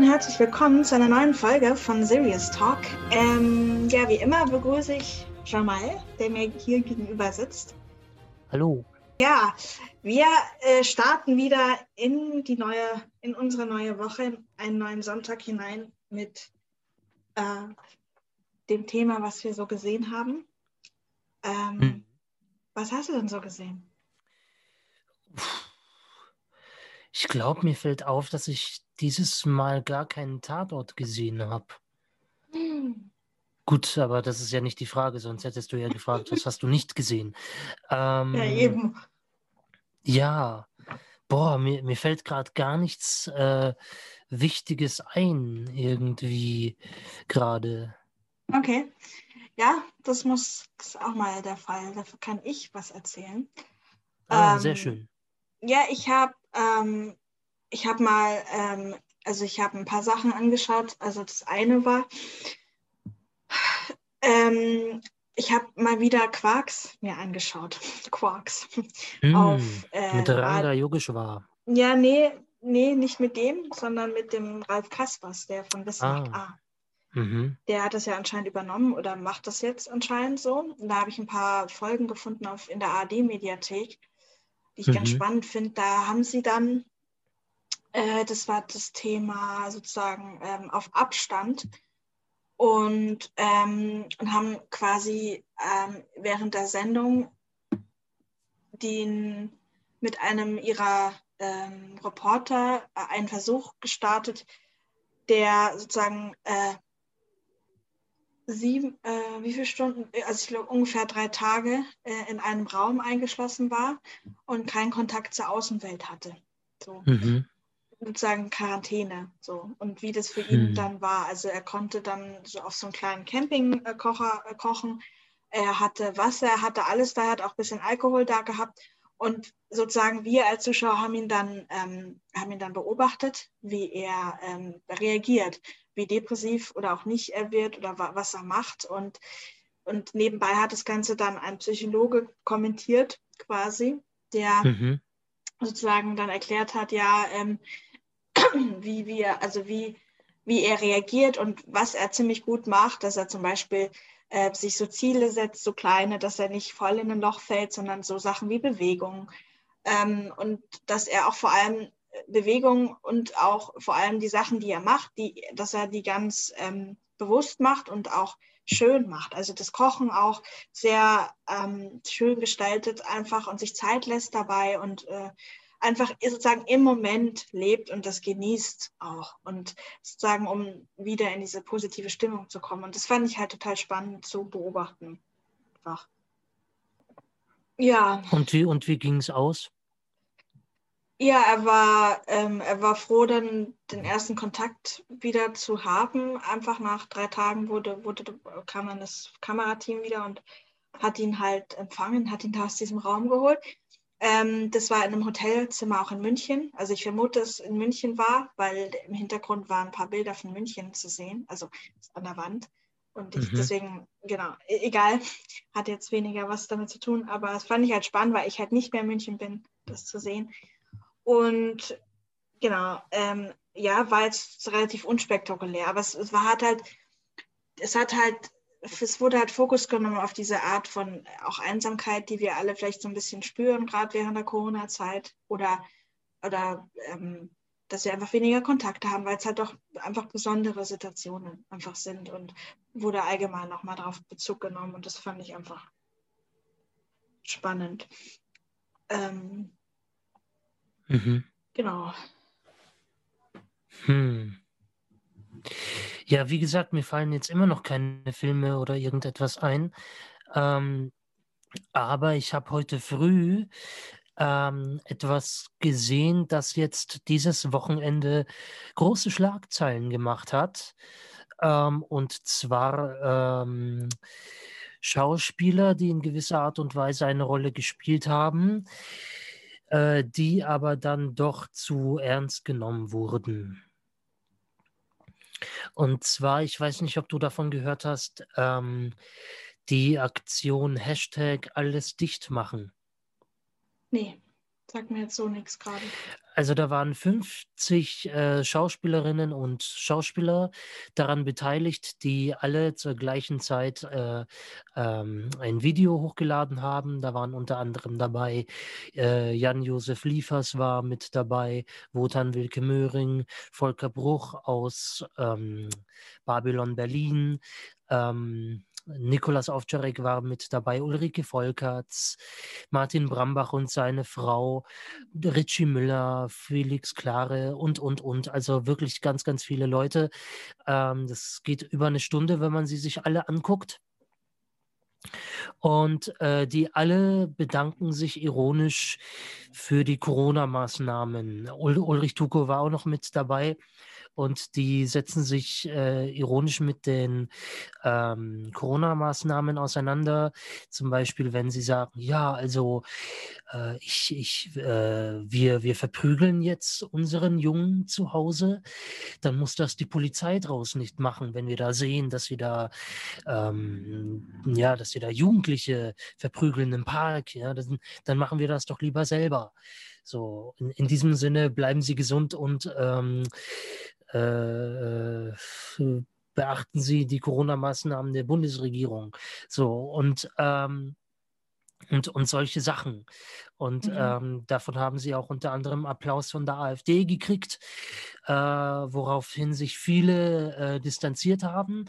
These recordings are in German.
und herzlich willkommen zu einer neuen Folge von Serious Talk. Ähm, ja, wie immer begrüße ich Jamal, der mir hier gegenüber sitzt. Hallo. Ja, wir äh, starten wieder in die neue, in unsere neue Woche, einen neuen Sonntag hinein mit äh, dem Thema, was wir so gesehen haben. Ähm, hm. Was hast du denn so gesehen? Ich glaube, mir fällt auf, dass ich dieses Mal gar keinen Tatort gesehen habe. Hm. Gut, aber das ist ja nicht die Frage, sonst hättest du ja gefragt, was hast du nicht gesehen? Ähm, ja, eben. Ja, boah, mir, mir fällt gerade gar nichts äh, Wichtiges ein, irgendwie gerade. Okay. Ja, das muss ist auch mal der Fall. Dafür kann ich was erzählen. Ah, ähm, sehr schön. Ja, ich habe ähm, ich habe mal, ähm, also ich habe ein paar Sachen angeschaut. Also das eine war, ähm, ich habe mal wieder Quarks mir angeschaut. Quarks. Mm, auf, äh, mit Ranga Yogeshwar. Ja, nee, nee, nicht mit dem, sondern mit dem Ralf Kaspers, der von Wissen ah. A. Mhm. Der hat das ja anscheinend übernommen oder macht das jetzt anscheinend so. Und da habe ich ein paar Folgen gefunden auf, in der ARD-Mediathek, die ich mhm. ganz spannend finde. Da haben sie dann, äh, das war das Thema sozusagen ähm, auf Abstand und, ähm, und haben quasi ähm, während der Sendung den, mit einem ihrer ähm, Reporter äh, einen Versuch gestartet, der sozusagen äh, sieben, äh, wie viele Stunden, also ich glaube ungefähr drei Tage äh, in einem Raum eingeschlossen war und keinen Kontakt zur Außenwelt hatte. So. Mhm sozusagen Quarantäne. So. Und wie das für ihn hm. dann war. Also er konnte dann so auf so einem kleinen Campingkocher äh, kochen. Er hatte Wasser, er hatte alles da, er hat auch ein bisschen Alkohol da gehabt. Und sozusagen wir als Zuschauer haben ihn dann, ähm, haben ihn dann beobachtet, wie er ähm, reagiert, wie depressiv oder auch nicht er wird oder wa was er macht. Und, und nebenbei hat das Ganze dann ein Psychologe kommentiert, quasi, der mhm. sozusagen dann erklärt hat, ja, ähm, wie wir, also wie, wie er reagiert und was er ziemlich gut macht, dass er zum Beispiel äh, sich so Ziele setzt, so kleine, dass er nicht voll in ein Loch fällt, sondern so Sachen wie Bewegung. Ähm, und dass er auch vor allem Bewegung und auch vor allem die Sachen, die er macht, die, dass er die ganz ähm, bewusst macht und auch schön macht. Also das Kochen auch sehr ähm, schön gestaltet einfach und sich Zeit lässt dabei und äh, einfach sozusagen im Moment lebt und das genießt auch und sozusagen, um wieder in diese positive Stimmung zu kommen. Und das fand ich halt total spannend zu beobachten. Einfach. Ja. Und wie, und wie ging es aus? Ja, er war, ähm, er war froh, dann den ersten Kontakt wieder zu haben. Einfach nach drei Tagen wurde, wurde, kam dann das Kamerateam wieder und hat ihn halt empfangen, hat ihn da aus diesem Raum geholt. Ähm, das war in einem Hotelzimmer auch in München. Also ich vermute, dass es in München war, weil im Hintergrund waren ein paar Bilder von München zu sehen, also an der Wand. Und ich, mhm. deswegen, genau, e-, egal, hat jetzt weniger was damit zu tun, aber es fand ich halt spannend, weil ich halt nicht mehr in München bin, das zu sehen. Und genau, ähm, ja, war jetzt relativ unspektakulär, aber es, es war hat halt, es hat halt es wurde halt Fokus genommen auf diese Art von auch Einsamkeit, die wir alle vielleicht so ein bisschen spüren, gerade während der Corona-Zeit oder, oder ähm, dass wir einfach weniger Kontakte haben, weil es halt doch einfach besondere Situationen einfach sind und wurde allgemein nochmal darauf Bezug genommen und das fand ich einfach spannend. Ähm, mhm. Genau. Hm. Ja, wie gesagt, mir fallen jetzt immer noch keine Filme oder irgendetwas ein. Ähm, aber ich habe heute früh ähm, etwas gesehen, das jetzt dieses Wochenende große Schlagzeilen gemacht hat. Ähm, und zwar ähm, Schauspieler, die in gewisser Art und Weise eine Rolle gespielt haben, äh, die aber dann doch zu ernst genommen wurden. Und zwar, ich weiß nicht, ob du davon gehört hast, ähm, die Aktion Hashtag alles dicht machen. Nee, Sagt mir jetzt so nichts gerade. Also da waren 50 äh, Schauspielerinnen und Schauspieler daran beteiligt, die alle zur gleichen Zeit äh, ähm, ein Video hochgeladen haben. Da waren unter anderem dabei äh, Jan-Josef Liefers war mit dabei, Wotan Wilke Möhring, Volker Bruch aus ähm, Babylon Berlin. Ähm, Nikolas Ovtcharek war mit dabei, Ulrike Volkerts, Martin Brambach und seine Frau, Richie Müller, Felix Klare und, und, und. Also wirklich ganz, ganz viele Leute. Ähm, das geht über eine Stunde, wenn man sie sich alle anguckt. Und äh, die alle bedanken sich ironisch für die Corona-Maßnahmen. Ul Ulrich Tuko war auch noch mit dabei und die setzen sich äh, ironisch mit den ähm, Corona-Maßnahmen auseinander. Zum Beispiel, wenn sie sagen, ja, also äh, ich, ich, äh, wir, wir verprügeln jetzt unseren Jungen zu Hause, dann muss das die Polizei draußen nicht machen, wenn wir da sehen, dass wir da, ähm, ja, dass wir da Jugendliche verprügeln im Park, ja, dann, dann machen wir das doch lieber selber. So, in, in diesem Sinne bleiben Sie gesund und ähm, äh, beachten Sie die Corona-Maßnahmen der Bundesregierung. So, und ähm, und, und solche Sachen. Und mhm. ähm, davon haben sie auch unter anderem Applaus von der AfD gekriegt, äh, woraufhin sich viele äh, distanziert haben,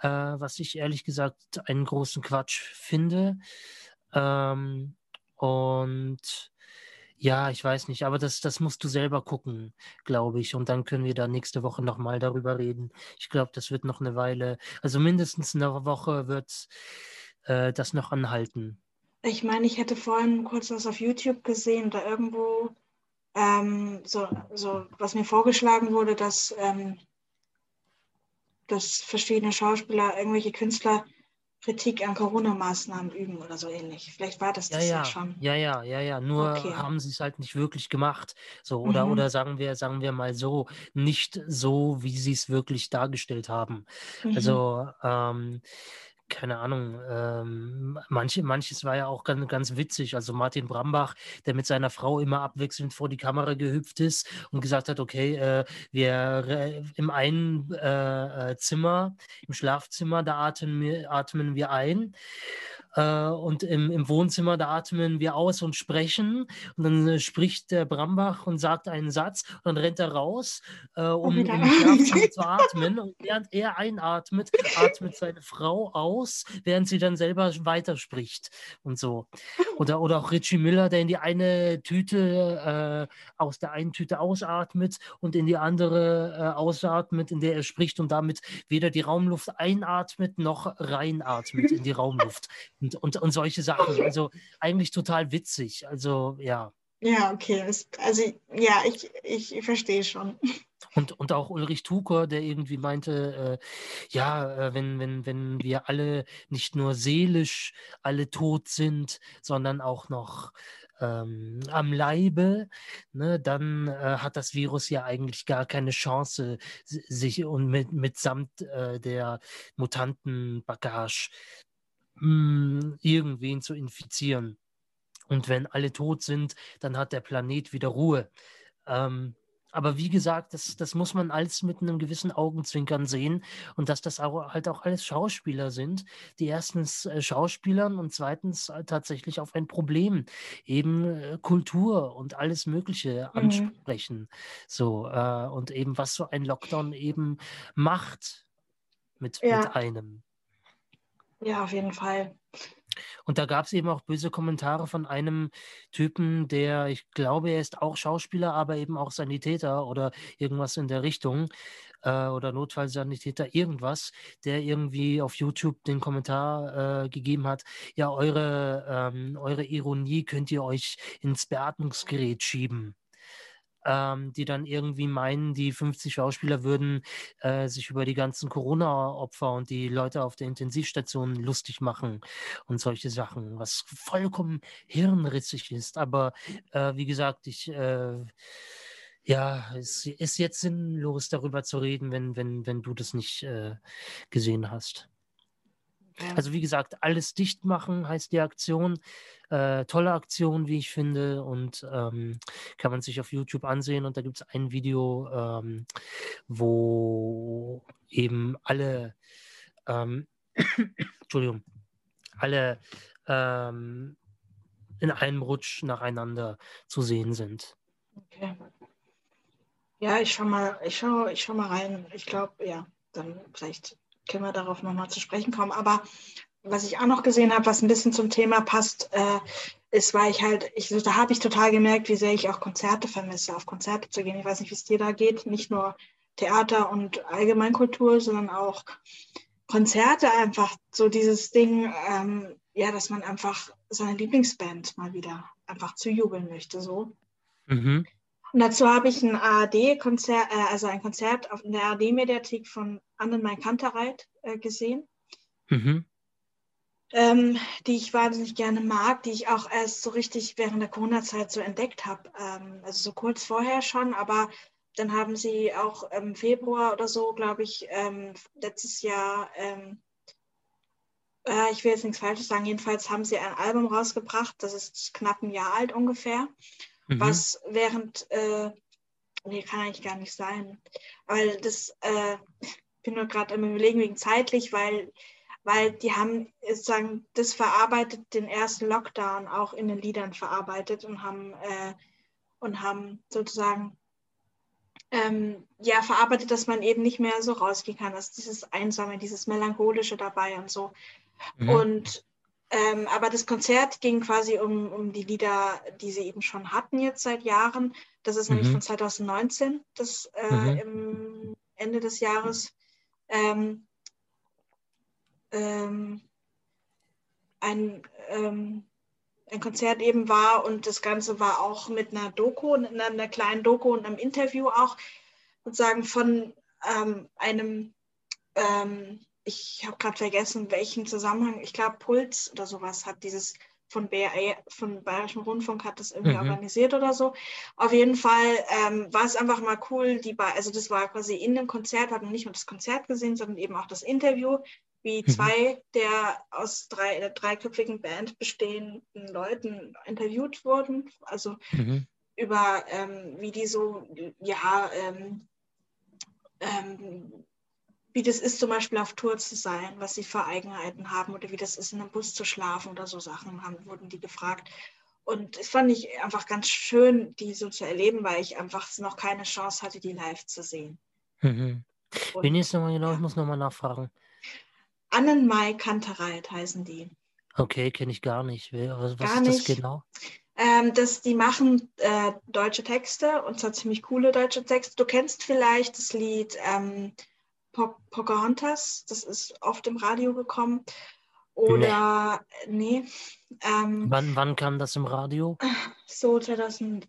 äh, was ich ehrlich gesagt einen großen Quatsch finde. Ähm, und ja, ich weiß nicht, aber das, das musst du selber gucken, glaube ich. Und dann können wir da nächste Woche nochmal darüber reden. Ich glaube, das wird noch eine Weile, also mindestens eine Woche wird äh, das noch anhalten. Ich meine, ich hätte vorhin kurz was auf YouTube gesehen oder irgendwo, ähm, so, so, was mir vorgeschlagen wurde, dass, ähm, dass verschiedene Schauspieler, irgendwelche Künstler Kritik an Corona-Maßnahmen üben oder so ähnlich. Vielleicht war das ja, das ja, ja schon. Ja, ja, ja, ja. Nur okay. haben sie es halt nicht wirklich gemacht. So, oder, mhm. oder sagen wir, sagen wir mal so, nicht so, wie sie es wirklich dargestellt haben. Mhm. Also, ähm, keine Ahnung, ähm, manche, manches war ja auch ganz, ganz witzig. Also Martin Brambach, der mit seiner Frau immer abwechselnd vor die Kamera gehüpft ist und gesagt hat, okay, äh, wir im einen äh, äh, Zimmer, im Schlafzimmer, da atmen wir, atmen wir ein äh, und im, im Wohnzimmer, da atmen wir aus und sprechen. Und dann äh, spricht der Brambach und sagt einen Satz und dann rennt er raus, äh, um im Schlafzimmer zu atmen. Und während er einatmet, atmet seine Frau aus, während sie dann selber weiterspricht und so. Oder, oder auch Richie Miller, der in die eine Tüte, äh, aus der einen Tüte ausatmet und in die andere äh, ausatmet, in der er spricht und damit weder die Raumluft einatmet noch reinatmet in die Raumluft und, und, und solche Sachen. Also eigentlich total witzig. Also ja. Ja, okay. Also ja, ich, ich verstehe schon. Und, und auch Ulrich Tuker, der irgendwie meinte, äh, ja, äh, wenn, wenn, wenn wir alle nicht nur seelisch alle tot sind, sondern auch noch ähm, am Leibe, ne, dann äh, hat das Virus ja eigentlich gar keine Chance, sich und mit, mitsamt äh, der Mutantenbagage mh, hm, irgendwen zu infizieren. Und wenn alle tot sind, dann hat der Planet wieder Ruhe. Ähm, aber wie gesagt, das, das muss man alles mit einem gewissen Augenzwinkern sehen und dass das auch, halt auch alles Schauspieler sind, die erstens äh, Schauspielern und zweitens äh, tatsächlich auf ein Problem, eben äh, Kultur und alles Mögliche mhm. ansprechen. So, äh, und eben was so ein Lockdown eben macht mit, ja. mit einem. Ja, auf jeden Fall. Und da gab es eben auch böse Kommentare von einem Typen, der, ich glaube, er ist auch Schauspieler, aber eben auch Sanitäter oder irgendwas in der Richtung äh, oder Notfallsanitäter, irgendwas, der irgendwie auf YouTube den Kommentar äh, gegeben hat, ja, eure, ähm, eure Ironie könnt ihr euch ins Beatmungsgerät schieben ähm, die dann irgendwie meinen, die 50 Schauspieler würden äh, sich über die ganzen Corona-Opfer und die Leute auf der Intensivstation lustig machen und solche Sachen, was vollkommen hirnrissig ist. Aber äh, wie gesagt, ich äh, ja, es ist jetzt sinnlos, darüber zu reden, wenn, wenn, wenn du das nicht äh, gesehen hast. Also wie gesagt, alles dicht machen heißt die Aktion. Äh, tolle Aktion, wie ich finde. Und ähm, kann man sich auf YouTube ansehen. Und da gibt es ein Video, ähm, wo eben alle, ähm, Entschuldigung, alle ähm, in einem Rutsch nacheinander zu sehen sind. Okay. Ja, ich schau mal, ich schau, ich schau mal rein. Ich glaube, ja, dann vielleicht können wir darauf nochmal zu sprechen kommen. Aber was ich auch noch gesehen habe, was ein bisschen zum Thema passt, äh, ist, weil ich halt, ich, da habe ich total gemerkt, wie sehr ich auch Konzerte vermisse, auf Konzerte zu gehen. Ich weiß nicht, wie es dir da geht, nicht nur Theater und Allgemeinkultur, sondern auch Konzerte einfach, so dieses Ding, ähm, ja, dass man einfach seine Lieblingsband mal wieder einfach zu jubeln möchte, so. Mhm. Und dazu habe ich ein ARD-Konzert, äh, also ein Konzert auf, in der ARD-Mediathek von Annemarie Kantereit äh, gesehen, mhm. ähm, die ich wahnsinnig gerne mag, die ich auch erst so richtig während der Corona-Zeit so entdeckt habe. Ähm, also so kurz vorher schon, aber dann haben sie auch im Februar oder so, glaube ich, ähm, letztes Jahr, ähm, äh, ich will jetzt nichts Falsches sagen, jedenfalls haben sie ein Album rausgebracht, das ist knapp ein Jahr alt ungefähr mhm. was während, äh, nee, kann eigentlich gar nicht sein, weil das, äh, ich bin nur gerade am überlegen wegen zeitlich, weil, weil die haben sozusagen das verarbeitet, den ersten Lockdown auch in den Liedern verarbeitet und haben, äh, und haben sozusagen ähm, ja, verarbeitet, dass man eben nicht mehr so rausgehen kann, dass dieses Einsame, dieses Melancholische dabei und so. Mhm. Und ähm, aber das Konzert ging quasi um, um die Lieder, die sie eben schon hatten jetzt seit Jahren. Das ist mhm. nämlich von 2019, das äh, mhm. im Ende des Jahres. Ähm, ähm, ein, ähm, ein Konzert eben war und das Ganze war auch mit einer Doku, einer kleinen Doku und einem Interview auch sozusagen von ähm, einem ähm, ich habe gerade vergessen, welchen Zusammenhang, ich glaube Puls oder sowas hat dieses von BRE, von Bayerischen Rundfunk hat das irgendwie mhm. organisiert oder so. Auf jeden Fall ähm, war es einfach mal cool, die also das war quasi in dem Konzert, hat man nicht nur das Konzert gesehen, sondern eben auch das Interview, wie mhm. zwei der aus drei, der dreiköpfigen Band bestehenden Leuten interviewt wurden. Also mhm. über ähm, wie die so, ja, ähm, ähm wie das ist, zum Beispiel auf Tour zu sein, was sie für Eigenheiten haben oder wie das ist, in einem Bus zu schlafen oder so Sachen, haben, wurden die gefragt. Und das fand ich einfach ganz schön, die so zu erleben, weil ich einfach noch keine Chance hatte, die live zu sehen. Mhm. Wen ist nochmal genau? Ja. Ich muss nochmal nachfragen. Annenmai Kantereit heißen die. Okay, kenne ich gar nicht. Was, gar ist nicht. das genau? Ähm, das, die machen äh, deutsche Texte und zwar ziemlich coole deutsche Texte. Du kennst vielleicht das Lied ähm, po Pocahontas, das ist oft im Radio gekommen. Oder, nee. nee ähm, wann, wann kam das im Radio? So 2018,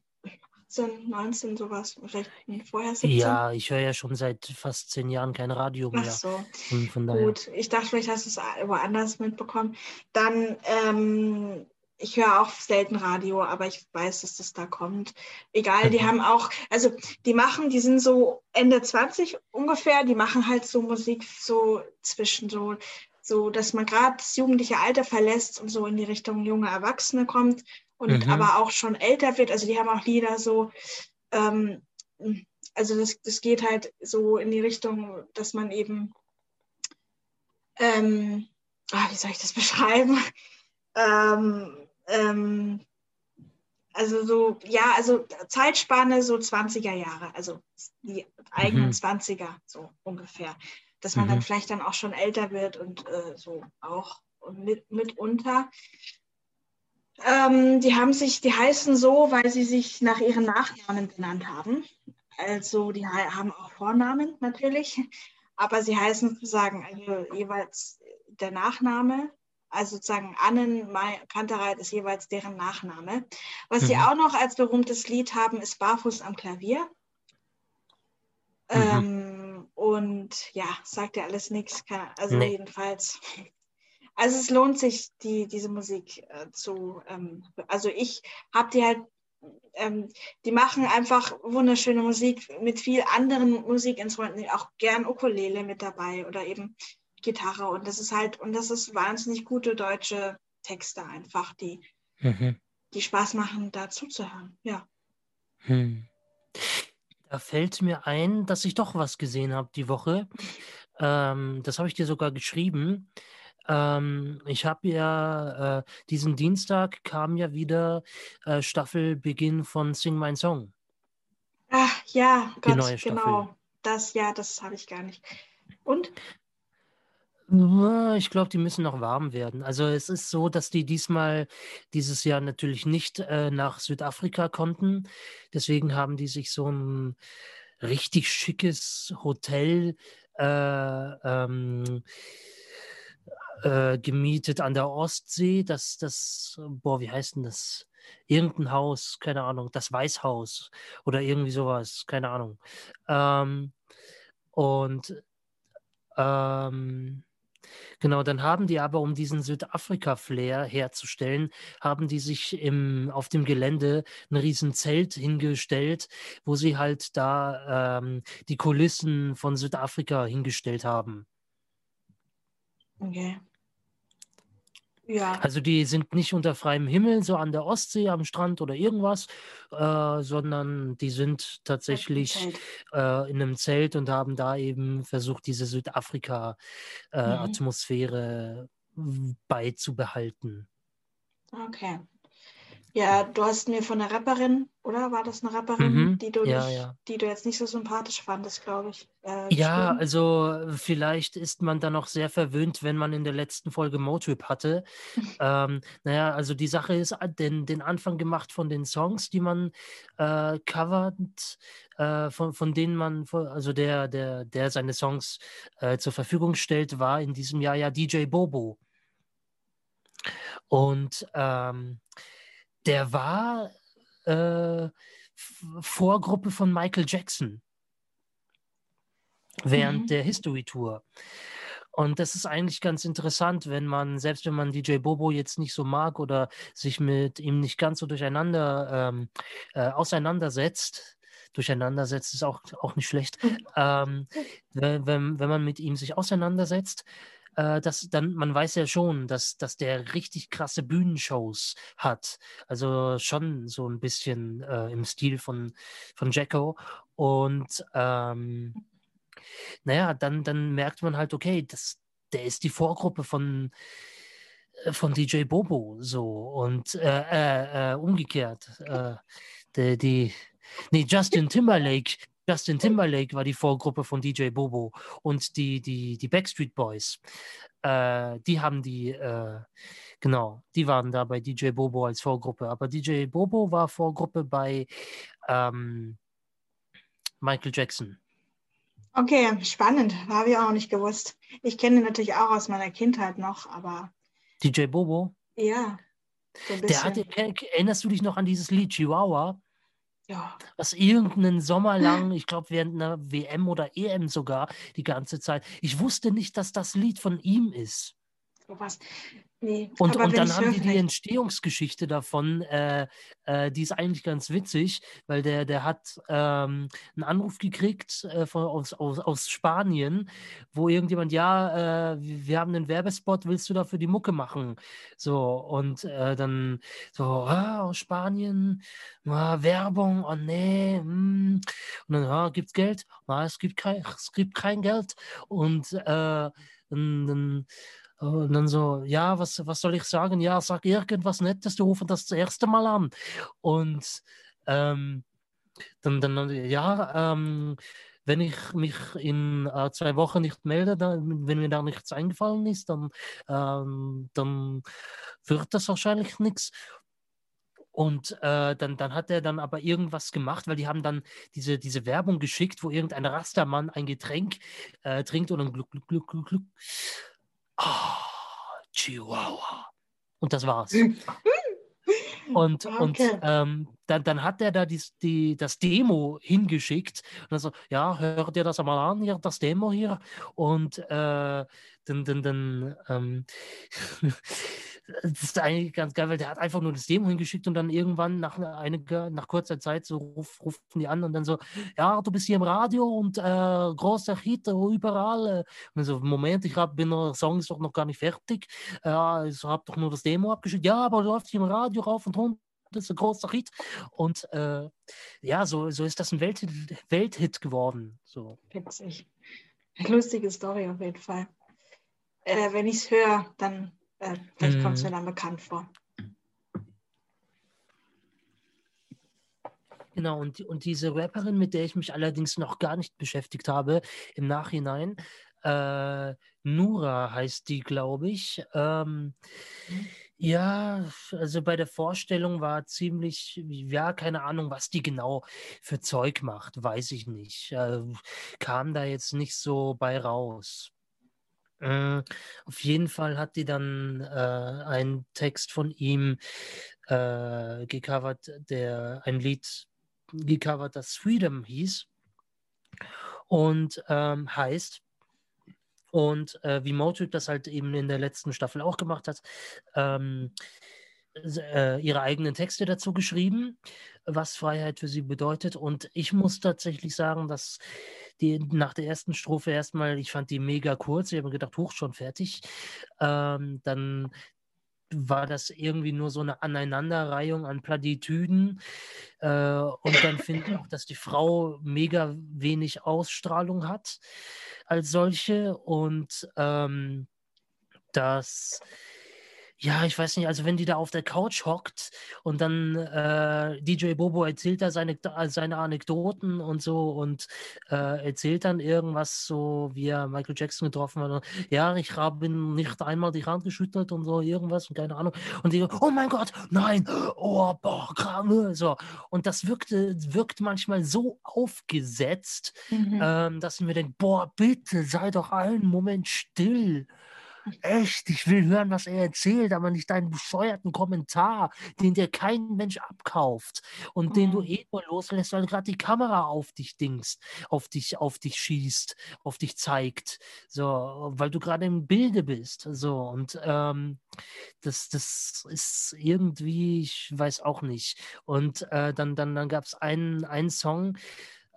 19, sowas. Vielleicht vorher 17. Ja, ich höre ja schon seit fast zehn Jahren kein Radio mehr. Ach so. Von, von Gut, ich dachte, vielleicht hast du es woanders mitbekommen. Dann ähm, ich höre auch selten Radio, aber ich weiß, dass das da kommt. Egal, die mhm. haben auch, also die machen, die sind so Ende 20 ungefähr, die machen halt so Musik so zwischen so, so dass man gerade das jugendliche Alter verlässt und so in die Richtung junge Erwachsene kommt und mhm. aber auch schon älter wird. Also die haben auch Lieder so, ähm, also das, das geht halt so in die Richtung, dass man eben, ähm, ah, wie soll ich das beschreiben? Ähm, ähm, also so, ja, also Zeitspanne so 20er Jahre, also die eigenen mhm. 20er so ungefähr. Dass man mhm. dann vielleicht dann auch schon älter wird und äh, so auch mit, mitunter. Ähm, die haben sich, die heißen so, weil sie sich nach ihren Nachnamen benannt haben. Also die haben auch Vornamen natürlich, aber sie heißen sozusagen also jeweils der Nachname also sozusagen Annen Kantereit ist jeweils deren Nachname. Was mhm. sie auch noch als berühmtes Lied haben, ist Barfuß am Klavier. Mhm. Ähm, und ja, sagt ja alles nichts. Also nee. jedenfalls. Also es lohnt sich, die, diese Musik äh, zu, ähm, also ich habe die halt, ähm, die machen einfach wunderschöne Musik mit viel anderen Musikinstrumenten, auch gern Ukulele mit dabei oder eben Gitarre und das ist halt, und das ist wahnsinnig gute deutsche Texte einfach, die, mhm. die Spaß machen, da zuzuhören. Ja. Hm. Da fällt mir ein, dass ich doch was gesehen habe die Woche. Ähm, das habe ich dir sogar geschrieben. Ähm, ich habe ja äh, diesen Dienstag kam ja wieder äh, Staffelbeginn von Sing My Song. Ach ja, Gott, die neue Staffel. genau. Das, ja, das habe ich gar nicht. Und? Ich glaube, die müssen noch warm werden. Also es ist so, dass die diesmal dieses Jahr natürlich nicht äh, nach Südafrika konnten. Deswegen haben die sich so ein richtig schickes Hotel äh, ähm, äh, gemietet an der Ostsee. Das, das, boah, wie heißt denn das? Irgendein Haus, keine Ahnung, das Weißhaus oder irgendwie sowas, keine Ahnung. Ähm, und ähm, Genau, dann haben die aber, um diesen Südafrika-Flair herzustellen, haben die sich im, auf dem Gelände ein riesen Zelt hingestellt, wo sie halt da ähm, die Kulissen von Südafrika hingestellt haben. Okay. Ja. Also die sind nicht unter freiem Himmel, so an der Ostsee am Strand oder irgendwas, äh, sondern die sind tatsächlich äh, in einem Zelt und haben da eben versucht, diese Südafrika-Atmosphäre äh, mhm. beizubehalten. Okay. Ja, du hast mir von einer Rapperin, oder war das eine Rapperin, mhm. die, du ja, nicht, ja. die du jetzt nicht so sympathisch fandest, glaube ich. Äh, ja, also vielleicht ist man da noch sehr verwöhnt, wenn man in der letzten Folge Motrip hatte. ähm, naja, also die Sache ist, äh, den, den Anfang gemacht von den Songs, die man äh, covert, äh, von, von denen man, also der, der, der seine Songs äh, zur Verfügung stellt, war in diesem Jahr ja DJ Bobo. Und ähm, der war äh, Vorgruppe von Michael Jackson während mhm. der History Tour. Und das ist eigentlich ganz interessant, wenn man, selbst wenn man DJ Bobo jetzt nicht so mag oder sich mit ihm nicht ganz so durcheinander ähm, äh, auseinandersetzt, durcheinandersetzt ist auch, auch nicht schlecht, mhm. ähm, wenn, wenn man mit ihm sich auseinandersetzt, äh, dass dann, man weiß ja schon, dass, dass der richtig krasse Bühnenshows hat. Also schon so ein bisschen äh, im Stil von, von Jacko. Und ähm, naja, dann, dann merkt man halt, okay, das, der ist die Vorgruppe von, äh, von DJ Bobo so und äh, äh, äh umgekehrt. Äh, die, die, nee, Justin Timberlake Justin Timberlake war die Vorgruppe von DJ Bobo und die, die, die Backstreet Boys. Äh, die haben die, äh, genau, die waren da bei DJ Bobo als Vorgruppe. Aber DJ Bobo war Vorgruppe bei ähm, Michael Jackson. Okay, spannend. Habe ich auch noch nicht gewusst. Ich kenne ihn natürlich auch aus meiner Kindheit noch, aber. DJ Bobo? Ja. So Der hatte, erinnerst du dich noch an dieses Lied Chihuahua? Ja. Was irgendeinen Sommer lang, ich glaube während einer WM oder EM sogar, die ganze Zeit. Ich wusste nicht, dass das Lied von ihm ist. Sowas. Nee, und, und dann haben die die Entstehungsgeschichte davon, äh, äh, die ist eigentlich ganz witzig, weil der, der hat ähm, einen Anruf gekriegt äh, von, aus, aus, aus Spanien, wo irgendjemand, ja, äh, wir haben einen Werbespot, willst du dafür die Mucke machen? So, und äh, dann so, ah, aus Spanien, ah, Werbung, oh nee, mm. und dann, ah, gibt's Geld? Ah, es gibt kein, es gibt kein Geld. Und äh, dann, dann und dann so, ja, was, was soll ich sagen? Ja, sag irgendwas Nettes, du rufen das, das erste Mal an. Und ähm, dann, dann, ja, ähm, wenn ich mich in äh, zwei Wochen nicht melde, dann, wenn mir da nichts eingefallen ist, dann, ähm, dann wird das wahrscheinlich nichts. Und äh, dann, dann hat er dann aber irgendwas gemacht, weil die haben dann diese, diese Werbung geschickt, wo irgendein Rastermann ein Getränk äh, trinkt und dann gluck, gluck, gluck, gluck, Oh, Chihuahua. Und das war's. Und, okay. und ähm, dann, dann hat er da die, die, das Demo hingeschickt. Und dann so, ja, hört ihr das einmal an, hier, das Demo hier? Und äh, dann, dann, dann ähm, das ist eigentlich ganz geil, weil der hat einfach nur das Demo hingeschickt und dann irgendwann nach, einiger, nach kurzer Zeit so ruf, rufen die an und dann so, ja, du bist hier im Radio und äh, großer Hit überall. Äh. Und so, Moment, ich hab, bin der Song ist doch noch gar nicht fertig. Äh, ich habe doch nur das Demo abgeschickt. Ja, aber du läuft hier im Radio rauf und runter. Das ist ein großer Hit. Und äh, ja, so, so ist das ein Welthit, Welthit geworden. So. Witzig. Lustige Story auf jeden Fall. Äh, wenn ich es höre, dann äh, vielleicht kommt es mir mhm. dann bekannt vor. Genau, und, und diese Rapperin, mit der ich mich allerdings noch gar nicht beschäftigt habe, im Nachhinein, äh, Nura heißt die, glaube ich. Ähm, ja, also bei der Vorstellung war ziemlich, ja, keine Ahnung, was die genau für Zeug macht, weiß ich nicht. Äh, kam da jetzt nicht so bei raus. Äh, auf jeden Fall hat die dann äh, einen Text von ihm äh, gecovert, der ein Lied gecovert, das Freedom hieß und ähm, heißt. Und äh, wie Motive das halt eben in der letzten Staffel auch gemacht hat, ähm, äh, ihre eigenen Texte dazu geschrieben, was Freiheit für sie bedeutet. Und ich muss tatsächlich sagen, dass die nach der ersten Strophe erstmal, ich fand die mega kurz. Ich habe mir gedacht, hoch, schon fertig. Ähm, dann war das irgendwie nur so eine Aneinanderreihung an Platitüden. Äh, und dann finde ich auch, dass die Frau mega wenig Ausstrahlung hat als solche. Und ähm, dass ja, ich weiß nicht, also wenn die da auf der Couch hockt und dann äh, DJ Bobo erzählt da seine, seine Anekdoten und so und äh, erzählt dann irgendwas so, wie er Michael Jackson getroffen hat. Und, ja, ich habe nicht einmal die Hand geschüttelt und so irgendwas und keine Ahnung. Und die, oh mein Gott, nein, oh, boah, krank, so. Und das wirkte, wirkt manchmal so aufgesetzt, mhm. ähm, dass ich mir denke, boah, bitte sei doch einen Moment still. Echt, ich will hören, was er erzählt, aber nicht deinen bescheuerten Kommentar, den dir kein Mensch abkauft und mhm. den du mhm. eh nur loslässt, weil gerade die Kamera auf dich dingst, auf dich, auf dich schießt, auf dich zeigt, so, weil du gerade im Bilde bist, so und ähm, das, das ist irgendwie, ich weiß auch nicht. Und äh, dann, dann, dann gab es einen, einen Song,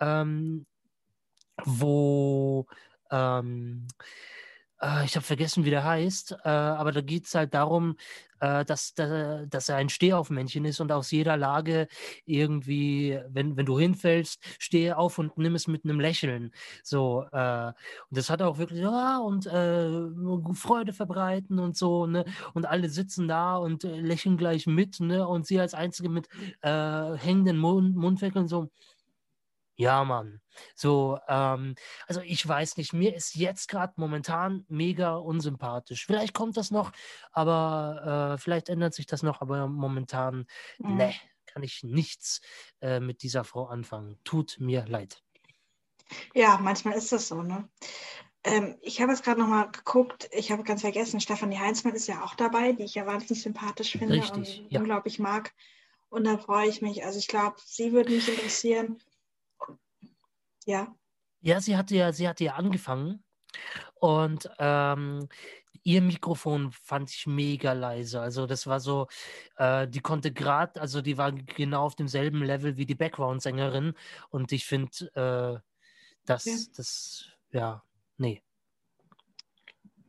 ähm, wo ähm, äh, ich habe vergessen, wie der heißt, äh, aber da geht es halt darum, äh, dass, dass, dass er ein Stehaufmännchen ist und aus jeder Lage irgendwie, wenn, wenn du hinfällst, stehe auf und nimm es mit einem Lächeln. So, äh, und das hat auch wirklich, ja, und äh, Freude verbreiten und so, ne? Und alle sitzen da und äh, lächeln gleich mit, ne? Und sie als Einzige mit hängenden Mund, Mundwinkeln so ja, Mann. So, ähm, also ich weiß nicht, mir ist jetzt gerade momentan mega unsympathisch. Vielleicht kommt das noch, aber äh, vielleicht ändert sich das noch, aber momentan, mhm. ne, kann ich nichts äh, mit dieser Frau anfangen. Tut mir leid. Ja, manchmal ist das so, ne? Ähm, ich habe jetzt gerade nochmal geguckt, ich habe ganz vergessen, Stefanie Heinzmann ist ja auch dabei, die ich ja wahnsinnig sympathisch finde Richtig, und ja. unglaublich mag. Und da freue ich mich. Also ich glaube, sie würde mich interessieren. Ja. Ja, sie hatte ja, sie hatte ja angefangen und ähm, ihr Mikrofon fand ich mega leise. Also das war so, äh, die konnte gerade, also die war genau auf demselben Level wie die Background-Sängerin und ich finde, äh, das, ja. das, ja, nee.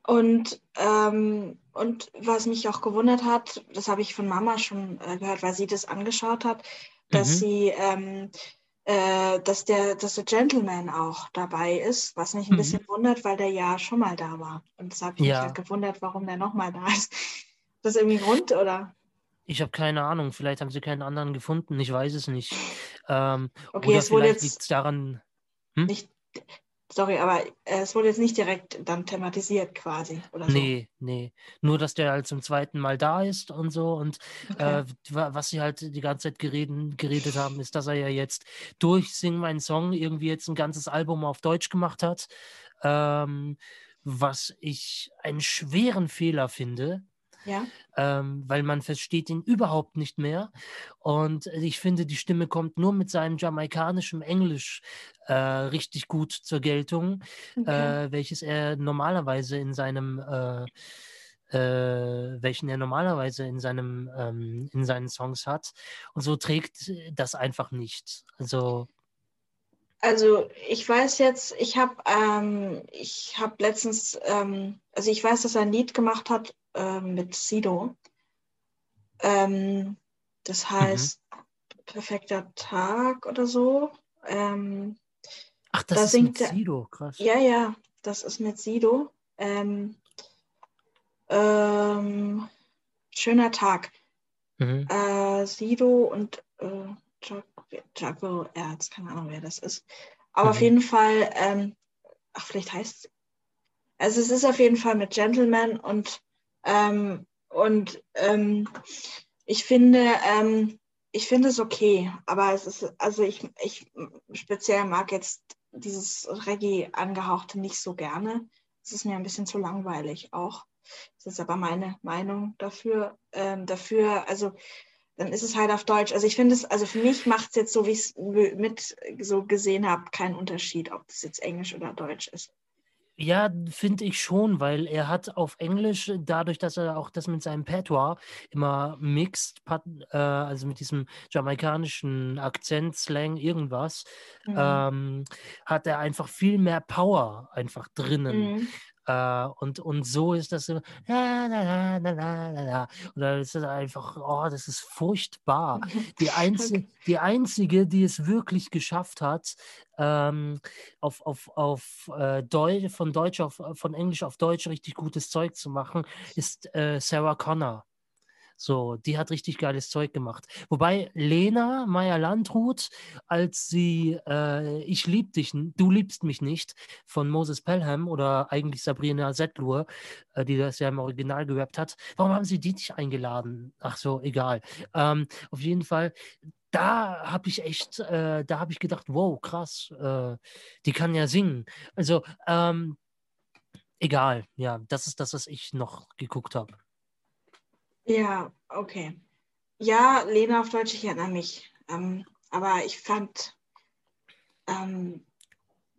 Und, ähm, und was mich auch gewundert hat, das habe ich von Mama schon äh, gehört, weil sie das angeschaut hat, dass mhm. sie ähm, äh, dass, der, dass der Gentleman auch dabei ist, was mich ein mhm. bisschen wundert, weil der ja schon mal da war. Und das habe ich ja. mich halt gewundert, warum der nochmal da ist. Ist das irgendwie Grund, oder? Ich habe keine Ahnung. Vielleicht haben sie keinen anderen gefunden. Ich weiß es nicht. Ähm, okay, oder es vielleicht liegt es daran. Hm? Nicht, Sorry, aber es wurde jetzt nicht direkt dann thematisiert quasi, oder so? Nee, nee. Nur, dass der halt zum zweiten Mal da ist und so. Und okay. äh, was sie halt die ganze Zeit gereden, geredet haben, ist, dass er ja jetzt durch Sing meinen Song irgendwie jetzt ein ganzes Album auf Deutsch gemacht hat. Ähm, was ich einen schweren Fehler finde, ja. Ähm, weil man versteht ihn überhaupt nicht mehr. Und ich finde, die Stimme kommt nur mit seinem jamaikanischen Englisch äh, richtig gut zur Geltung, okay. äh, welches er normalerweise in seinem äh, äh, welchen er normalerweise in seinem ähm, in seinen Songs hat. Und so trägt das einfach nicht. Also also ich weiß jetzt, ich habe ähm, ich habe letztens, ähm, also ich weiß, dass er ein Lied gemacht hat ähm, mit Sido. Ähm, das mhm. heißt mhm. Perfekter Tag oder so. Ähm, Ach, das da ist mit Sido, krass. Ja, ja, das ist mit Sido. Ähm, ähm, schöner Tag. Mhm. Äh, Sido und äh, Jaco Erz, keine Ahnung, wer das ist. Aber mhm. auf jeden Fall, ähm, ach, vielleicht heißt es. Also es ist auf jeden Fall mit Gentleman und, ähm, und ähm, ich finde, ähm, ich finde es okay, aber es ist, also ich, ich speziell mag jetzt dieses Reggae angehauchte nicht so gerne. Es ist mir ein bisschen zu langweilig auch. Das ist aber meine Meinung dafür. Ähm, dafür, also dann ist es halt auf Deutsch. Also ich finde es, also für mich macht es jetzt so, wie ich es mit so gesehen habe, keinen Unterschied, ob das jetzt Englisch oder Deutsch ist. Ja, finde ich schon, weil er hat auf Englisch, dadurch, dass er auch das mit seinem Patois immer mixt, äh, also mit diesem jamaikanischen Akzent, Slang, irgendwas, mhm. ähm, hat er einfach viel mehr Power einfach drinnen. Mhm. Äh, und, und so ist das so, la, la, la, la, la, la. Und dann ist das einfach, oh, das ist furchtbar. Die, Einzi okay. die einzige, die es wirklich geschafft hat, ähm, auf, auf, auf äh, Deu von Deutsch auf, von Englisch auf Deutsch richtig gutes Zeug zu machen, ist äh, Sarah Connor. So, die hat richtig geiles Zeug gemacht. Wobei Lena Meyer-Landrut, als sie äh, Ich lieb dich, du liebst mich nicht von Moses Pelham oder eigentlich Sabrina Settlur, äh, die das ja im Original gerappt hat, warum haben sie die nicht eingeladen? Ach so, egal. Ähm, auf jeden Fall, da habe ich echt, äh, da habe ich gedacht, wow, krass, äh, die kann ja singen. Also, ähm, egal, ja, das ist das, was ich noch geguckt habe. Ja, okay. Ja, Lena auf Deutsch, ich erinnere mich. Ähm, aber ich fand, ähm,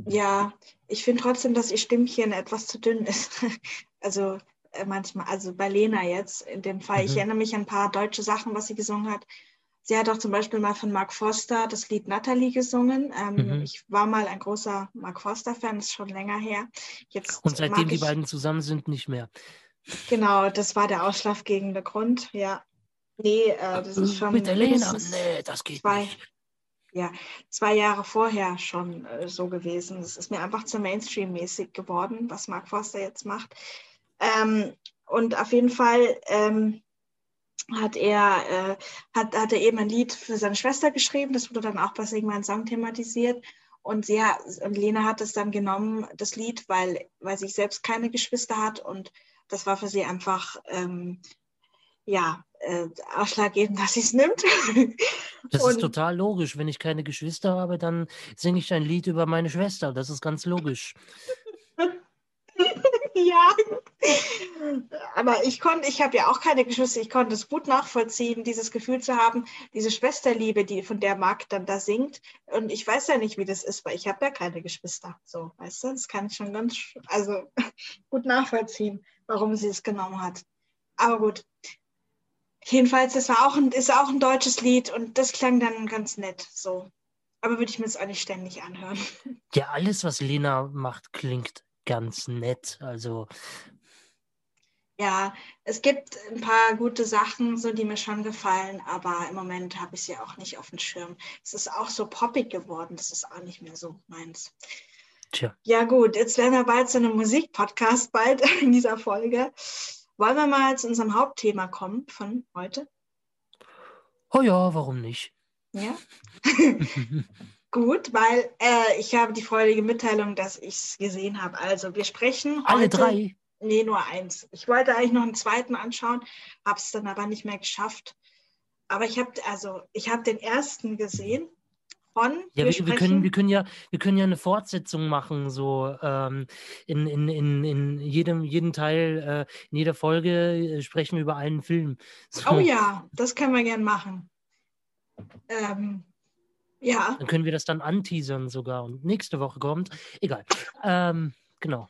ja, ich finde trotzdem, dass ihr Stimmchen etwas zu dünn ist. also äh, manchmal, also bei Lena jetzt in dem Fall. Mhm. Ich erinnere mich an ein paar deutsche Sachen, was sie gesungen hat. Sie hat auch zum Beispiel mal von Mark Foster das Lied Natalie gesungen. Ähm, mhm. Ich war mal ein großer Mark Foster-Fan, ist schon länger her. Jetzt Und seitdem die beiden zusammen sind, nicht mehr. Genau, das war der ausschlaggebende Grund, ja. Nee, äh, das ist schon. Mit Elena? Nee, das geht zwei, nicht. Ja, zwei Jahre vorher schon äh, so gewesen. Es ist mir einfach zu Mainstream-mäßig geworden, was Mark Forster jetzt macht. Ähm, und auf jeden Fall ähm, hat er äh, hat, hat er eben ein Lied für seine Schwester geschrieben. Das wurde dann auch bei Sigma Song thematisiert. Und, sie und Lena hat es dann genommen, das Lied, weil, weil sie selbst keine Geschwister hat und das war für sie einfach ähm, ja, äh, ausschlaggebend, dass sie es nimmt. Das und, ist total logisch. Wenn ich keine Geschwister habe, dann singe ich ein Lied über meine Schwester. Das ist ganz logisch. ja, aber ich konnte, ich habe ja auch keine Geschwister, ich konnte es gut nachvollziehen, dieses Gefühl zu haben, diese Schwesterliebe, die von der Marc dann da singt. Und ich weiß ja nicht, wie das ist, weil ich habe ja keine Geschwister. So, weißt du, das kann ich schon ganz, also gut nachvollziehen, warum sie es genommen hat. Aber gut. Jedenfalls, das war auch ein, ist auch ein deutsches Lied und das klang dann ganz nett. So. Aber würde ich mir jetzt auch nicht ständig anhören. Ja, alles, was Lena macht, klingt ganz nett. Also. Ja, es gibt ein paar gute Sachen, so die mir schon gefallen, aber im Moment habe ich sie auch nicht auf dem Schirm. Es ist auch so poppig geworden, das ist auch nicht mehr so meins. Tja. Ja, gut, jetzt werden wir bald zu einem Musikpodcast bald in dieser Folge. Wollen wir mal zu unserem Hauptthema kommen von heute? Oh ja, warum nicht? Ja. Gut, weil äh, ich habe die freudige Mitteilung, dass ich es gesehen habe. Also wir sprechen heute. Alle drei? Nee, nur eins. Ich wollte eigentlich noch einen zweiten anschauen, habe es dann aber nicht mehr geschafft. Aber ich habe also ich habe den ersten gesehen von. Ja, wir, wir, wir, können, wir, können ja, wir können ja eine Fortsetzung machen, so ähm, in, in, in, in jedem, jedem Teil, äh, in jeder Folge äh, sprechen wir über einen Film. So. Oh ja, das können wir gern machen. Ähm, ja. Dann können wir das dann anteasern sogar und nächste Woche kommt. Egal. Ähm, genau.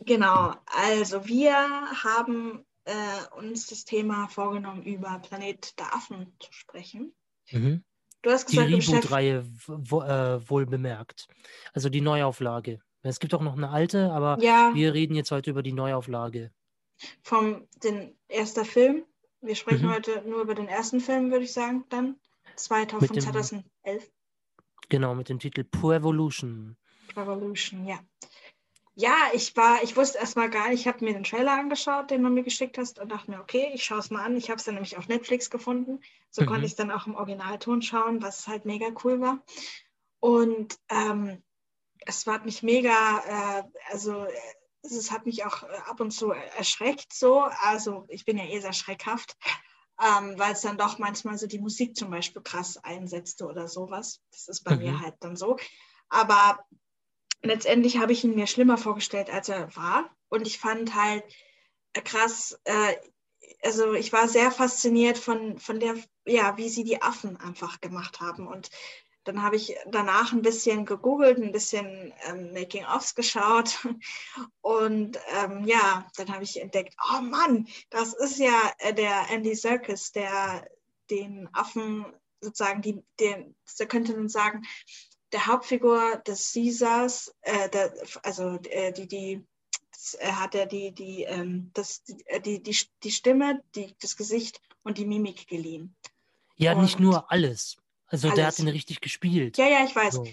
Genau, also wir haben äh, uns das Thema vorgenommen, über Planet der Affen zu sprechen. Mhm. Du hast gesagt, die Reboot-Reihe äh, wohl bemerkt. Also die Neuauflage. Es gibt auch noch eine alte, aber ja. wir reden jetzt heute über die Neuauflage. Vom den erster Film. Wir sprechen mhm. heute nur über den ersten Film, würde ich sagen, dann. 2000, dem, 2011. Genau, mit dem Titel Poor Evolution. Poor Evolution, ja. Ja, ich war, ich wusste erstmal gar nicht, ich habe mir den Trailer angeschaut, den du mir geschickt hast und dachte mir, okay, ich schaue es mal an. Ich habe es dann nämlich auf Netflix gefunden. So mhm. konnte ich es dann auch im Originalton schauen, was halt mega cool war. Und ähm, es war mich mega, äh, also es hat mich auch äh, ab und zu erschreckt so. Also ich bin ja eh sehr schreckhaft, ähm, weil es dann doch manchmal so die Musik zum Beispiel krass einsetzte oder sowas. Das ist bei mhm. mir halt dann so. Aber letztendlich habe ich ihn mir schlimmer vorgestellt, als er war. Und ich fand halt äh, krass, äh, also ich war sehr fasziniert von, von der, ja, wie sie die Affen einfach gemacht haben. Und dann habe ich danach ein bisschen gegoogelt, ein bisschen ähm, Making-ofs geschaut. Und ähm, ja, dann habe ich entdeckt, oh Mann, das ist ja äh, der Andy Serkis, der den Affen sozusagen, die, den, da könnte man sagen, der Hauptfigur des Caesars, äh, der, also äh, die, die er hat er die, die, ähm, das, äh, die, die, die Stimme, die, das Gesicht und die Mimik geliehen. Ja, und nicht nur alles. Also alles. der hat ihn richtig gespielt. Ja, ja, ich weiß. So.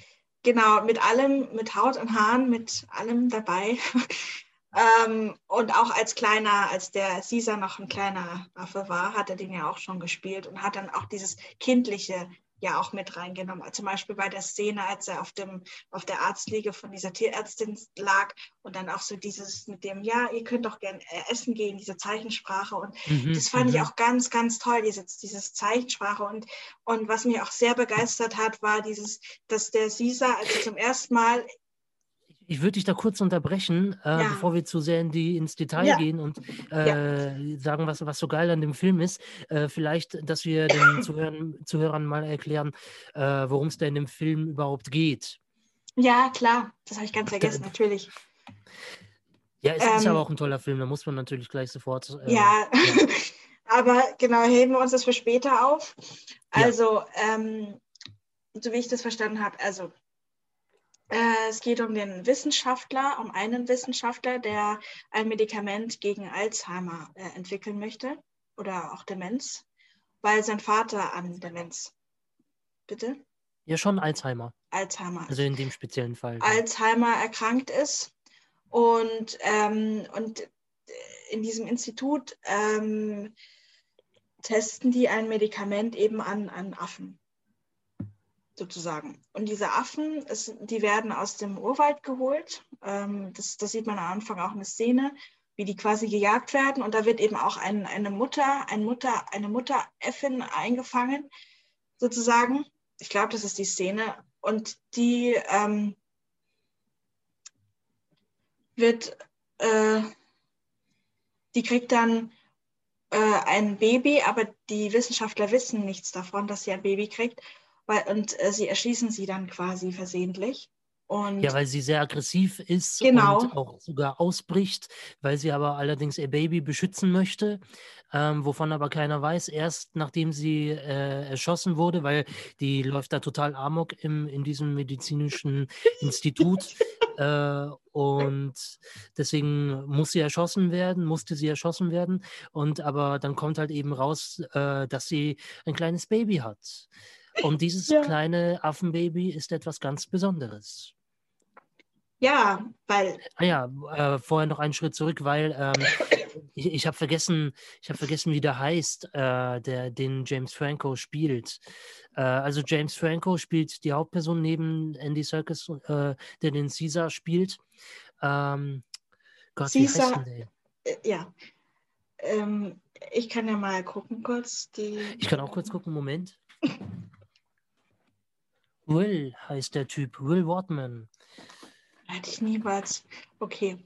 Genau, mit allem, mit Haut und Haaren, mit allem dabei. ähm, und auch als kleiner, als der Caesar noch ein kleiner Affe war, hat er den ja auch schon gespielt und hat dann auch dieses kindliche ja auch mit reingenommen. Zum Beispiel bei der Szene, als er auf, dem, auf der Arztliege von dieser Tierärztin lag und dann auch so dieses mit dem, ja, ihr könnt doch gern äh, essen gehen, diese Zeichensprache. Und mhm, das fand ich mhm. auch ganz, ganz toll, diese, dieses Zeichensprache. Und, und was mich auch sehr begeistert hat, war dieses, dass der Caesar, als er zum ersten Mal ich würde dich da kurz unterbrechen, äh, ja. bevor wir zu sehr in die, ins Detail ja. gehen und äh, ja. sagen, was, was so geil an dem Film ist. Äh, vielleicht, dass wir den Zuhörern, Zuhörern mal erklären, äh, worum es da in dem Film überhaupt geht. Ja, klar, das habe ich ganz vergessen, da, natürlich. Ja, es ähm, ist aber auch ein toller Film, da muss man natürlich gleich sofort. Äh, ja, aber genau, heben wir uns das für später auf. Also, ähm, so wie ich das verstanden habe, also es geht um den Wissenschaftler, um einen Wissenschaftler, der ein Medikament gegen Alzheimer äh, entwickeln möchte oder auch Demenz, weil sein Vater an Demenz. Bitte? Ja, schon Alzheimer. Alzheimer. Also in dem speziellen Fall. Alzheimer erkrankt ist. Und, ähm, und in diesem Institut ähm, testen die ein Medikament eben an, an Affen sozusagen. Und diese Affen, es, die werden aus dem Urwald geholt. Ähm, das, das, sieht man am Anfang auch eine Szene, wie die quasi gejagt werden. Und da wird eben auch ein, eine Mutter, ein Mutter, eine Mutteräffin eingefangen, sozusagen. Ich glaube, das ist die Szene. Und die ähm, wird, äh, die kriegt dann äh, ein Baby, aber die Wissenschaftler wissen nichts davon, dass sie ein Baby kriegt weil, und äh, sie erschießen sie dann quasi versehentlich. Und ja, weil sie sehr aggressiv ist genau. und auch sogar ausbricht, weil sie aber allerdings ihr Baby beschützen möchte, ähm, wovon aber keiner weiß, erst nachdem sie äh, erschossen wurde, weil die läuft da total amok im, in diesem medizinischen Institut. äh, und deswegen muss sie erschossen werden, musste sie erschossen werden. Und aber dann kommt halt eben raus, äh, dass sie ein kleines Baby hat. Und dieses ja. kleine Affenbaby ist etwas ganz Besonderes. Ja, weil. Ah ja, äh, vorher noch einen Schritt zurück, weil ähm, ich, ich habe vergessen, ich habe vergessen, wie der heißt, äh, der den James Franco spielt. Äh, also James Franco spielt die Hauptperson neben Andy Serkis, äh, der den Caesar spielt. Ähm, Gott, Caesar, wie heißt denn der? Äh, ja. Ähm, ich kann ja mal gucken kurz. Die... Ich kann auch kurz gucken, Moment. Will heißt der Typ, Will Wortman. Hätte ich niemals. Okay.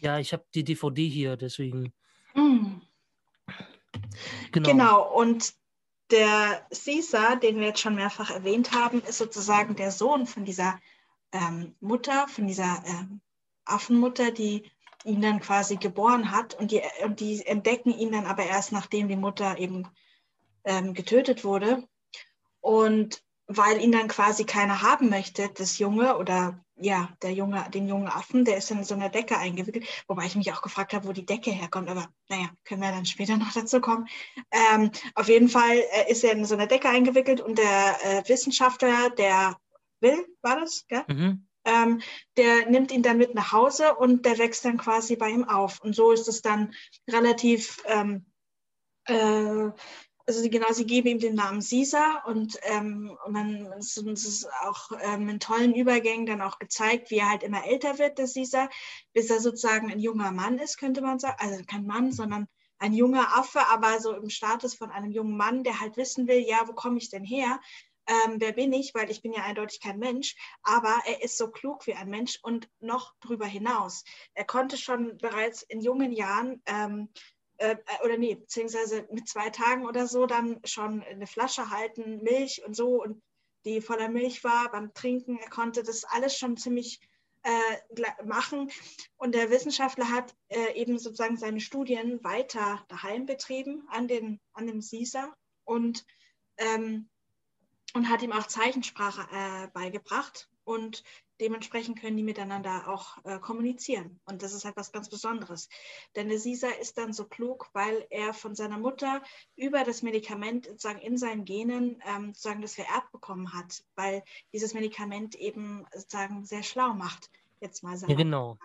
Ja, ich habe die DVD hier, deswegen. Mm. Genau. genau, und der Caesar, den wir jetzt schon mehrfach erwähnt haben, ist sozusagen der Sohn von dieser ähm, Mutter, von dieser ähm, Affenmutter, die ihn dann quasi geboren hat und die, und die entdecken ihn dann aber erst, nachdem die Mutter eben ähm, getötet wurde. Und weil ihn dann quasi keiner haben möchte, das Junge oder ja, der Junge, den jungen Affen, der ist in so einer Decke eingewickelt, wobei ich mich auch gefragt habe, wo die Decke herkommt, aber naja, können wir dann später noch dazu kommen. Ähm, auf jeden Fall äh, ist er in so einer Decke eingewickelt und der äh, Wissenschaftler, der Will, war das, gell? Mhm. Ähm, der nimmt ihn dann mit nach Hause und der wächst dann quasi bei ihm auf. Und so ist es dann relativ ähm, äh, also genau, sie geben ihm den Namen Caesar und, ähm, und dann ist es auch ähm, in tollen Übergängen dann auch gezeigt, wie er halt immer älter wird, der Caesar, bis er sozusagen ein junger Mann ist, könnte man sagen. Also kein Mann, sondern ein junger Affe, aber so im Status von einem jungen Mann, der halt wissen will, ja, wo komme ich denn her? Ähm, wer bin ich? Weil ich bin ja eindeutig kein Mensch, aber er ist so klug wie ein Mensch und noch drüber hinaus. Er konnte schon bereits in jungen Jahren ähm, äh, oder nee, beziehungsweise mit zwei Tagen oder so dann schon eine Flasche halten, Milch und so und die voller Milch war beim Trinken. Er konnte das alles schon ziemlich äh, machen. Und der Wissenschaftler hat äh, eben sozusagen seine Studien weiter daheim betrieben an, den, an dem Caesar und, ähm, und hat ihm auch Zeichensprache äh, beigebracht. Und dementsprechend können die miteinander auch äh, kommunizieren. Und das ist halt was ganz Besonderes. Denn der Caesar ist dann so klug, weil er von seiner Mutter über das Medikament sozusagen in seinen Genen ähm, sozusagen das vererbt bekommen hat, weil dieses Medikament eben sozusagen sehr schlau macht. Jetzt mal sagen. Ja, genau.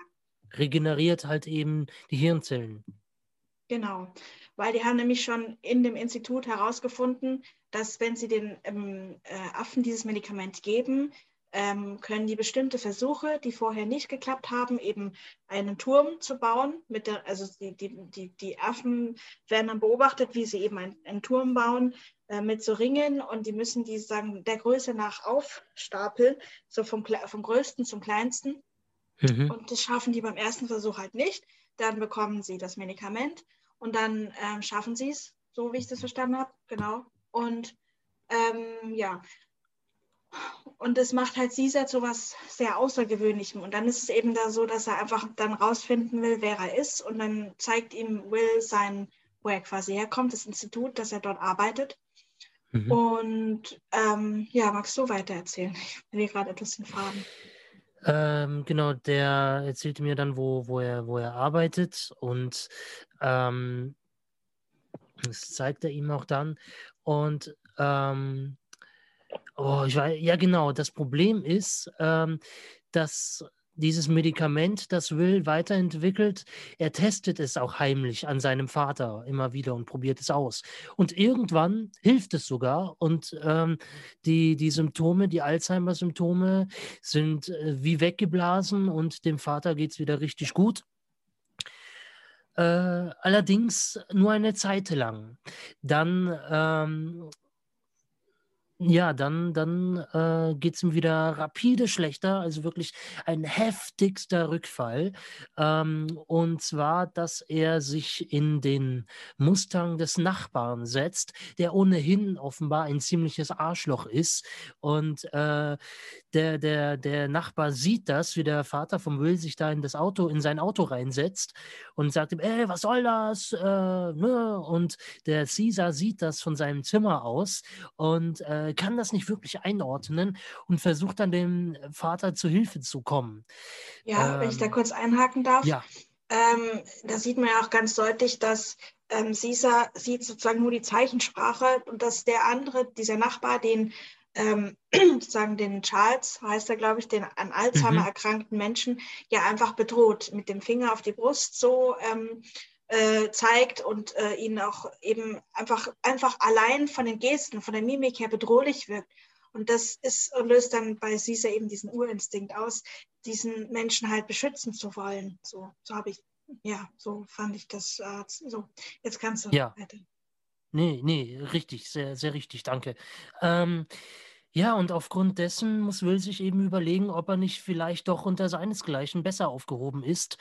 Regeneriert halt eben die Hirnzellen. Genau, weil die haben nämlich schon in dem Institut herausgefunden, dass wenn sie den ähm, äh, Affen dieses Medikament geben, ähm, können die bestimmte Versuche, die vorher nicht geklappt haben, eben einen Turm zu bauen. Mit der, also die, die, die, die Affen werden dann beobachtet, wie sie eben ein, einen Turm bauen äh, mit so Ringen und die müssen die sagen der Größe nach aufstapeln, so vom, vom größten zum kleinsten. Mhm. Und das schaffen die beim ersten Versuch halt nicht. Dann bekommen sie das Medikament und dann ähm, schaffen sie es, so wie ich das verstanden habe, genau. Und ähm, ja, und das macht halt Caesar zu was sehr Außergewöhnlichem. Und dann ist es eben da so, dass er einfach dann rausfinden will, wer er ist. Und dann zeigt ihm Will sein, wo er quasi herkommt, das Institut, dass er dort arbeitet. Mhm. Und ähm, ja, magst du weiter erzählen? Ich bin hier gerade etwas in Farben. Ähm, genau, der erzählte mir dann, wo, wo, er, wo er arbeitet und ähm, das zeigt er ihm auch dann. Und ähm, Oh, ich weiß, ja genau. Das Problem ist, ähm, dass dieses Medikament, das Will weiterentwickelt, er testet es auch heimlich an seinem Vater immer wieder und probiert es aus. Und irgendwann hilft es sogar und ähm, die, die Symptome, die Alzheimer-Symptome sind äh, wie weggeblasen und dem Vater geht es wieder richtig gut. Äh, allerdings nur eine Zeit lang. Dann ähm, ja, dann, dann äh, geht es ihm wieder rapide schlechter, also wirklich ein heftigster Rückfall. Ähm, und zwar, dass er sich in den Mustang des Nachbarn setzt, der ohnehin offenbar ein ziemliches Arschloch ist. Und äh, der, der, der Nachbar sieht das, wie der Vater vom Will sich da in das Auto, in sein Auto reinsetzt und sagt ihm, ey, was soll das? Äh, ne? Und der Caesar sieht das von seinem Zimmer aus und äh, kann das nicht wirklich einordnen und versucht dann dem Vater zu Hilfe zu kommen. Ja, ähm, wenn ich da ähm, kurz einhaken darf. Ja. Ähm, da sieht man ja auch ganz deutlich, dass ähm, Caesar sieht sozusagen nur die Zeichensprache und dass der andere, dieser Nachbar, den ähm, sozusagen den Charles, heißt er, glaube ich, den an Alzheimer mhm. erkrankten Menschen ja einfach bedroht, mit dem Finger auf die Brust so ähm, äh, zeigt und äh, ihn auch eben einfach, einfach allein von den Gesten, von der Mimik her bedrohlich wirkt. Und das ist, löst dann bei Caesar eben diesen Urinstinkt aus, diesen Menschen halt beschützen zu wollen. So, so habe ich, ja, so fand ich das. Äh, so, jetzt kannst du ja. weiter. Nee, nee, richtig, sehr, sehr richtig, danke. Ähm, ja, und aufgrund dessen muss Will sich eben überlegen, ob er nicht vielleicht doch unter seinesgleichen besser aufgehoben ist.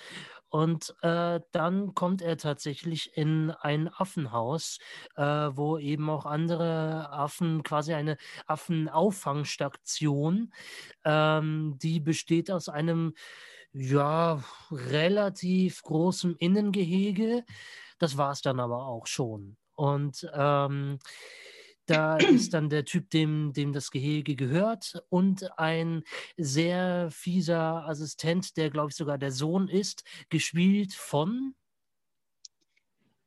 Und äh, dann kommt er tatsächlich in ein Affenhaus, äh, wo eben auch andere Affen, quasi eine Affenauffangstation, ähm, die besteht aus einem ja, relativ großem Innengehege. Das war es dann aber auch schon. Und ähm, da ist dann der Typ, dem, dem das Gehege gehört und ein sehr fieser Assistent, der, glaube ich, sogar der Sohn ist, gespielt von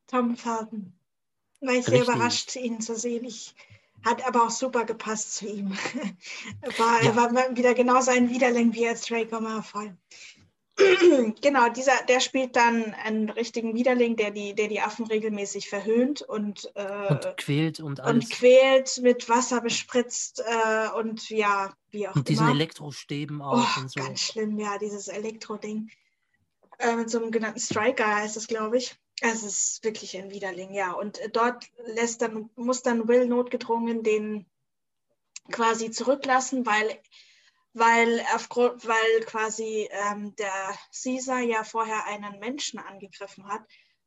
Tom Felton. War ich sehr überrascht, ihn zu sehen. Ich, hat aber auch super gepasst zu ihm. war, ja. Er war wieder genauso ein Widerling wie als Draco Malfoy. genau, dieser, der spielt dann einen richtigen Widerling, der die, der die Affen regelmäßig verhöhnt und, äh, und quält und alles. Und quält, mit Wasser bespritzt äh, und ja, wie auch Und diesen Elektrostäben auch oh, und so. Ganz schlimm, ja, dieses Elektroding. Äh, mit so einem genannten Striker heißt es, glaube ich. Es ist wirklich ein Widerling, ja. Und dort lässt dann, muss dann Will notgedrungen den quasi zurücklassen, weil weil, aufgrund, weil quasi ähm, der Caesar ja vorher einen Menschen angegriffen hat,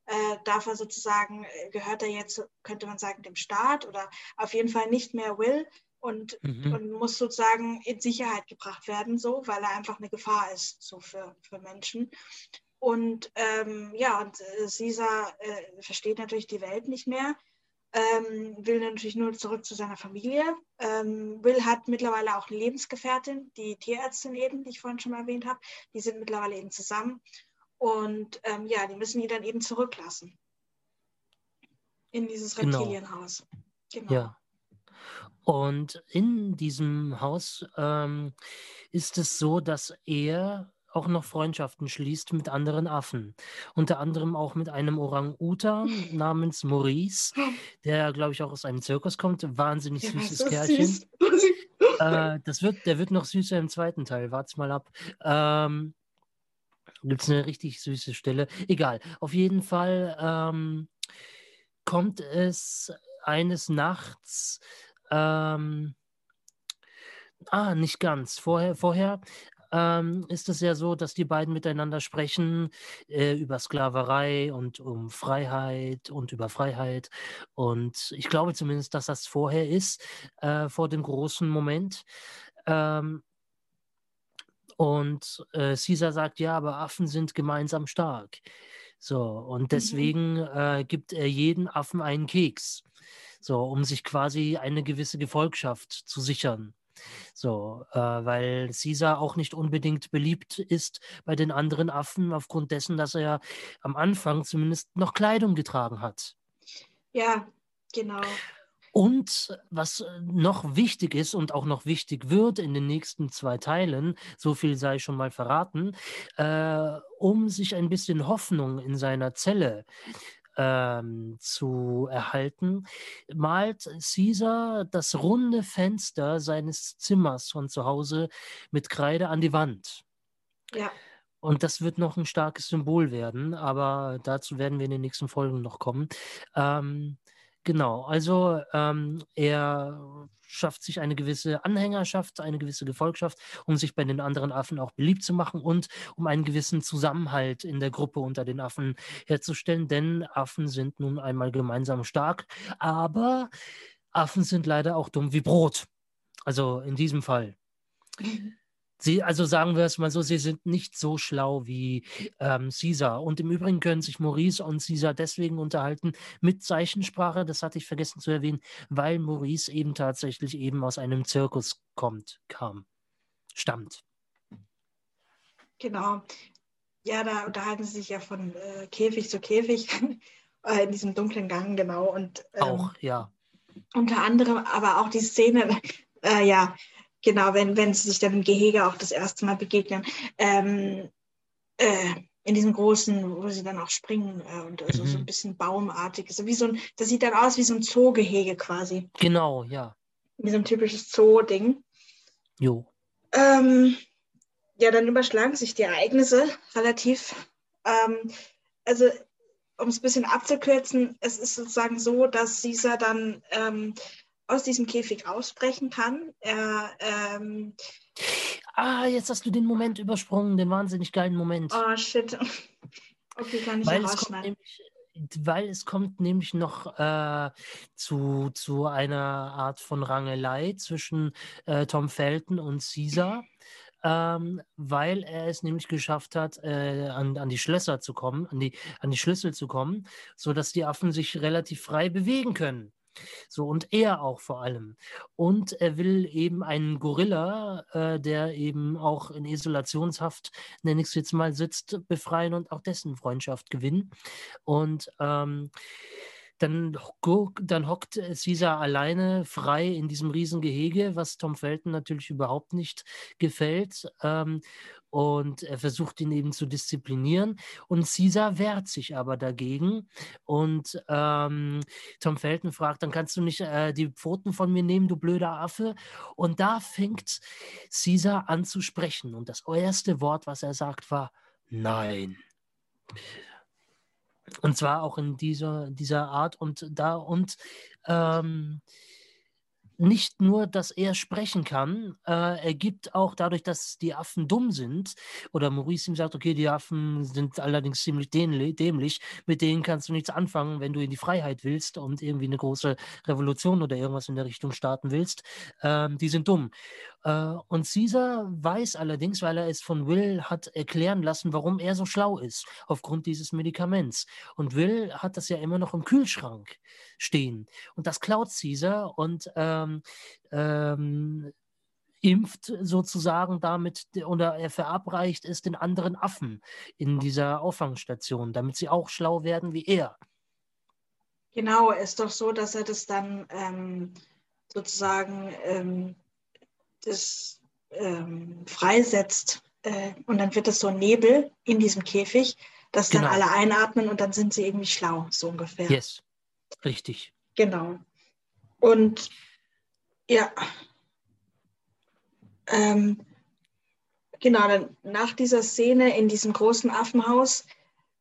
äh, darf er sozusagen, äh, gehört er jetzt, könnte man sagen, dem Staat oder auf jeden Fall nicht mehr Will und, mhm. und muss sozusagen in Sicherheit gebracht werden, so, weil er einfach eine Gefahr ist so für, für Menschen. Und ähm, ja, und äh, Caesar äh, versteht natürlich die Welt nicht mehr ähm, will natürlich nur zurück zu seiner Familie. Ähm, Will hat mittlerweile auch eine Lebensgefährtin, die Tierärztin eben, die ich vorhin schon mal erwähnt habe. Die sind mittlerweile eben zusammen. Und ähm, ja, die müssen ihn dann eben zurücklassen. In dieses genau. Reptilienhaus. Genau. Ja. Und in diesem Haus ähm, ist es so, dass er auch noch Freundschaften schließt mit anderen Affen. Unter anderem auch mit einem Orang-Utan namens Maurice, der, glaube ich, auch aus einem Zirkus kommt. Wahnsinnig süßes ja, Kerlchen. Süß. äh, das wird, der wird noch süßer im zweiten Teil. Wart's mal ab. Ähm, Gibt es eine richtig süße Stelle? Egal. Auf jeden Fall ähm, kommt es eines Nachts. Ähm, Ah, nicht ganz. Vorher, vorher ähm, ist es ja so, dass die beiden miteinander sprechen äh, über Sklaverei und um Freiheit und über Freiheit. Und ich glaube zumindest, dass das vorher ist, äh, vor dem großen Moment. Ähm, und äh, Caesar sagt, ja, aber Affen sind gemeinsam stark. So, und mhm. deswegen mhm. äh, gibt er jeden Affen einen Keks. So, um sich quasi eine gewisse Gefolgschaft zu sichern. So, äh, weil Caesar auch nicht unbedingt beliebt ist bei den anderen Affen, aufgrund dessen, dass er ja am Anfang zumindest noch Kleidung getragen hat. Ja, genau. Und was noch wichtig ist und auch noch wichtig wird in den nächsten zwei Teilen, so viel sei schon mal verraten, äh, um sich ein bisschen Hoffnung in seiner Zelle ähm, zu erhalten, malt Caesar das runde Fenster seines Zimmers von zu Hause mit Kreide an die Wand. Ja. Und das wird noch ein starkes Symbol werden, aber dazu werden wir in den nächsten Folgen noch kommen. Ähm, Genau, also ähm, er schafft sich eine gewisse Anhängerschaft, eine gewisse Gefolgschaft, um sich bei den anderen Affen auch beliebt zu machen und um einen gewissen Zusammenhalt in der Gruppe unter den Affen herzustellen, denn Affen sind nun einmal gemeinsam stark, aber Affen sind leider auch dumm wie Brot. Also in diesem Fall. Sie, also sagen wir es mal so, sie sind nicht so schlau wie ähm, Caesar. Und im Übrigen können sich Maurice und Caesar deswegen unterhalten mit Zeichensprache, das hatte ich vergessen zu erwähnen, weil Maurice eben tatsächlich eben aus einem Zirkus kommt, kam, stammt. Genau. Ja, da unterhalten sie sich ja von äh, Käfig zu Käfig äh, in diesem dunklen Gang, genau. Und, ähm, auch, ja. Unter anderem aber auch die Szene, äh, ja, genau, wenn, wenn sie sich dann im Gehege auch das erste Mal begegnen, ähm, äh, in diesem großen, wo sie dann auch springen äh, und also mhm. so ein bisschen baumartig. Wie so ein, das sieht dann aus wie so ein Zoogehege quasi. Genau, ja. Wie so ein typisches Zoo-Ding. Jo. Ähm, ja, dann überschlagen sich die Ereignisse relativ. Ähm, also, um es ein bisschen abzukürzen, es ist sozusagen so, dass Caesar dann ähm, aus diesem Käfig ausbrechen kann. Er, ähm, ah, jetzt hast du den Moment übersprungen, den wahnsinnig geilen Moment. Oh, shit. Okay, kann ich weil es, nämlich, weil es kommt nämlich noch äh, zu, zu einer Art von Rangelei zwischen äh, Tom Felton und Caesar. ähm, weil er es nämlich geschafft hat, äh, an, an die Schlösser zu kommen, an die, an die Schlüssel zu kommen, sodass die Affen sich relativ frei bewegen können. So, und er auch vor allem. Und er will eben einen Gorilla, äh, der eben auch in Isolationshaft, nenne ich es jetzt mal, sitzt, befreien und auch dessen Freundschaft gewinnen. Und ähm, dann, dann hockt Caesar alleine frei in diesem Riesengehege, was Tom Felton natürlich überhaupt nicht gefällt. Ähm, und er versucht ihn eben zu disziplinieren. Und Caesar wehrt sich aber dagegen. Und ähm, Tom Felton fragt, dann kannst du nicht äh, die Pfoten von mir nehmen, du blöder Affe. Und da fängt Caesar an zu sprechen. Und das erste Wort, was er sagt, war Nein. Und zwar auch in dieser, dieser Art und da und ähm, nicht nur, dass er sprechen kann, äh, er gibt auch dadurch, dass die Affen dumm sind, oder Maurice ihm sagt, okay, die Affen sind allerdings ziemlich dämlich, mit denen kannst du nichts anfangen, wenn du in die Freiheit willst und irgendwie eine große Revolution oder irgendwas in der Richtung starten willst, ähm, die sind dumm. Äh, und Caesar weiß allerdings, weil er es von Will hat erklären lassen, warum er so schlau ist, aufgrund dieses Medikaments. Und Will hat das ja immer noch im Kühlschrank stehen. Und das klaut Caesar und ähm, ähm, impft sozusagen damit oder er verabreicht es den anderen Affen in dieser Auffangstation, damit sie auch schlau werden wie er. Genau, ist doch so, dass er das dann ähm, sozusagen ähm, das ähm, freisetzt äh, und dann wird es so ein Nebel in diesem Käfig, dass genau. dann alle einatmen und dann sind sie irgendwie schlau, so ungefähr. Yes, richtig. Genau. Und ja, ähm, genau, dann nach dieser Szene in diesem großen Affenhaus,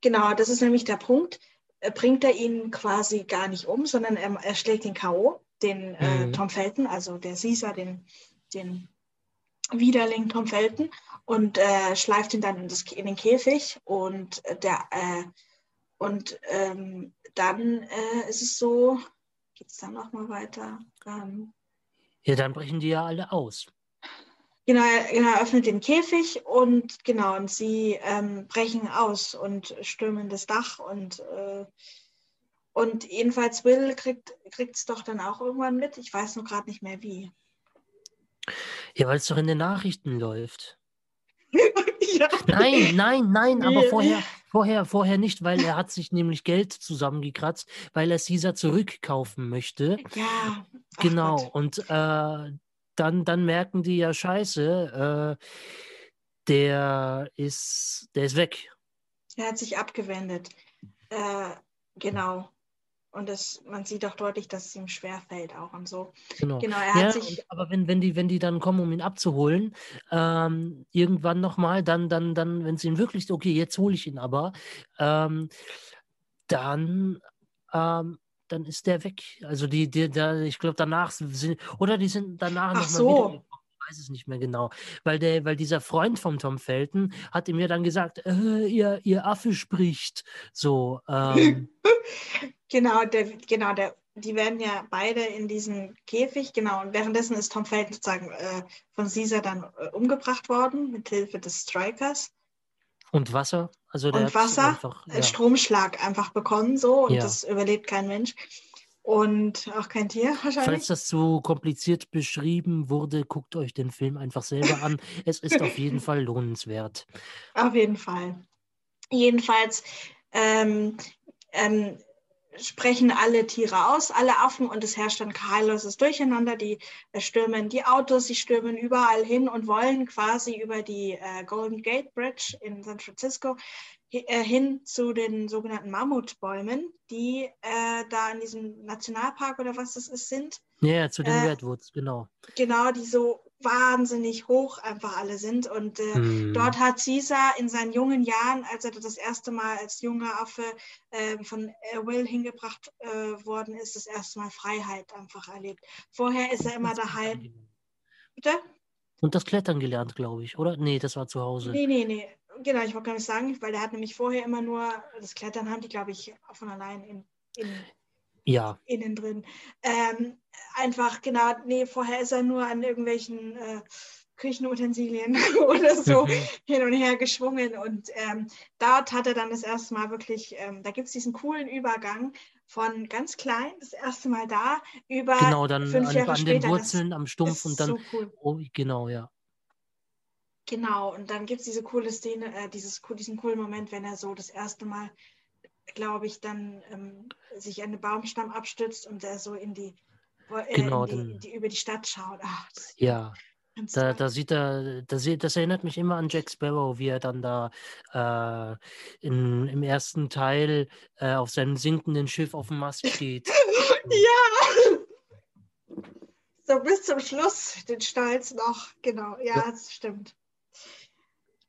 genau, das ist nämlich der Punkt, äh, bringt er ihn quasi gar nicht um, sondern er, er schlägt den K.O., den äh, mhm. Tom Felton, also der Caesar, den den Widerling Tom Felton und äh, schleift ihn dann in, das, in, den Käfig und der äh, und ähm, dann äh, ist es so, geht es dann nochmal weiter? Ähm, ja, dann brechen die ja alle aus. Genau, er, genau, öffnet den Käfig und genau, und sie ähm, brechen aus und stürmen das Dach und äh, und jedenfalls Will kriegt es doch dann auch irgendwann mit. Ich weiß nur gerade nicht mehr wie. Ja, weil es doch in den Nachrichten läuft. ja. Nein, nein, nein, aber vorher, vorher, vorher nicht, weil er hat sich nämlich Geld zusammengekratzt, weil er Caesar zurückkaufen möchte. Ja. Ach genau. Gott. Und äh, dann, dann merken die ja Scheiße, äh, der ist, der ist weg. Er hat sich abgewendet. Äh, genau. Und das, man sieht auch deutlich, dass es ihm schwerfällt auch und so. Genau. genau er hat ja, sich aber wenn, wenn, die, wenn die dann kommen, um ihn abzuholen, ähm, irgendwann nochmal, dann, dann, dann, wenn es ihm wirklich, okay, jetzt hole ich ihn aber, ähm, dann, ähm, dann ist der weg. Also die, die, die ich glaube danach sind, oder die sind danach nochmal so. Weiß es nicht mehr genau. Weil, der, weil dieser Freund von Tom Felton hat ihm ja dann gesagt, äh, ihr, ihr Affe spricht. So. Ähm. genau, der, genau, der, die werden ja beide in diesen Käfig, genau, und währenddessen ist Tom Felton sozusagen äh, von Caesar dann äh, umgebracht worden, mit Hilfe des Strikers. Und Wasser? Also und Wasser, einfach, ja. Stromschlag einfach bekommen so und ja. das überlebt kein Mensch. Und auch kein Tier wahrscheinlich. Falls das zu kompliziert beschrieben wurde, guckt euch den Film einfach selber an. es ist auf jeden Fall lohnenswert. Auf jeden Fall. Jedenfalls ähm, ähm, sprechen alle Tiere aus, alle Affen und es herrscht ein heilloses Durcheinander. Die äh, stürmen die Autos, sie stürmen überall hin und wollen quasi über die äh, Golden Gate Bridge in San Francisco hin zu den sogenannten Mammutbäumen, die äh, da in diesem Nationalpark oder was das ist sind. Ja, zu den äh, Redwoods, genau. Genau, die so wahnsinnig hoch einfach alle sind. Und äh, hm. dort hat Caesar in seinen jungen Jahren, als er das erste Mal als junger Affe äh, von äh, Will hingebracht äh, worden ist, das erste Mal Freiheit einfach erlebt. Vorher ist er immer daheim. Bitte? Und das Klettern gelernt, glaube ich, oder? Nee, das war zu Hause. Nee, nee, nee. Genau, ich wollte gar nicht sagen, weil der hat nämlich vorher immer nur, das Klettern haben die, glaube ich, von allein in, in ja. innen drin. Ähm, einfach, genau, nee, vorher ist er nur an irgendwelchen äh, Küchenutensilien oder so mhm. hin und her geschwungen. Und ähm, dort hat er dann das erste Mal wirklich, ähm, da gibt es diesen coolen Übergang von ganz klein, das erste Mal da, über genau, dann fünf an, Jahre an später. den Wurzeln am Stumpf und dann, so cool. oh, genau, ja. Genau, und dann gibt es diese coole Szene, äh, dieses, diesen coolen Moment, wenn er so das erste Mal, glaube ich, dann ähm, sich an den Baumstamm abstützt und er so in die, äh, genau, in die, die, über die Stadt schaut. Ach, ja, da, da sieht er, das, das erinnert mich immer an Jack Sparrow, wie er dann da äh, in, im ersten Teil äh, auf seinem sinkenden Schiff auf dem Mast steht. ja! So bis zum Schluss den Stolz noch, genau, ja. das stimmt.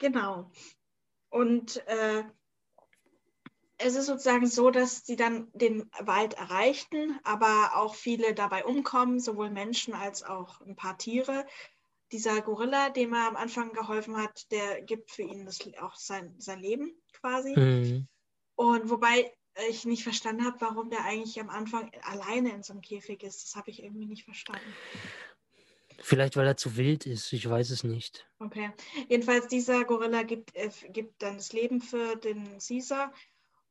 Genau. Und äh, es ist sozusagen so, dass sie dann den Wald erreichten, aber auch viele dabei umkommen, sowohl Menschen als auch ein paar Tiere dieser Gorilla, dem er am Anfang geholfen hat, der gibt für ihn das, auch sein, sein Leben quasi. Mhm. Und wobei ich nicht verstanden habe, warum der eigentlich am Anfang alleine in so einem Käfig ist. Das habe ich irgendwie nicht verstanden. Vielleicht, weil er zu wild ist, ich weiß es nicht. Okay. Jedenfalls, dieser Gorilla gibt, äh, gibt dann das Leben für den Caesar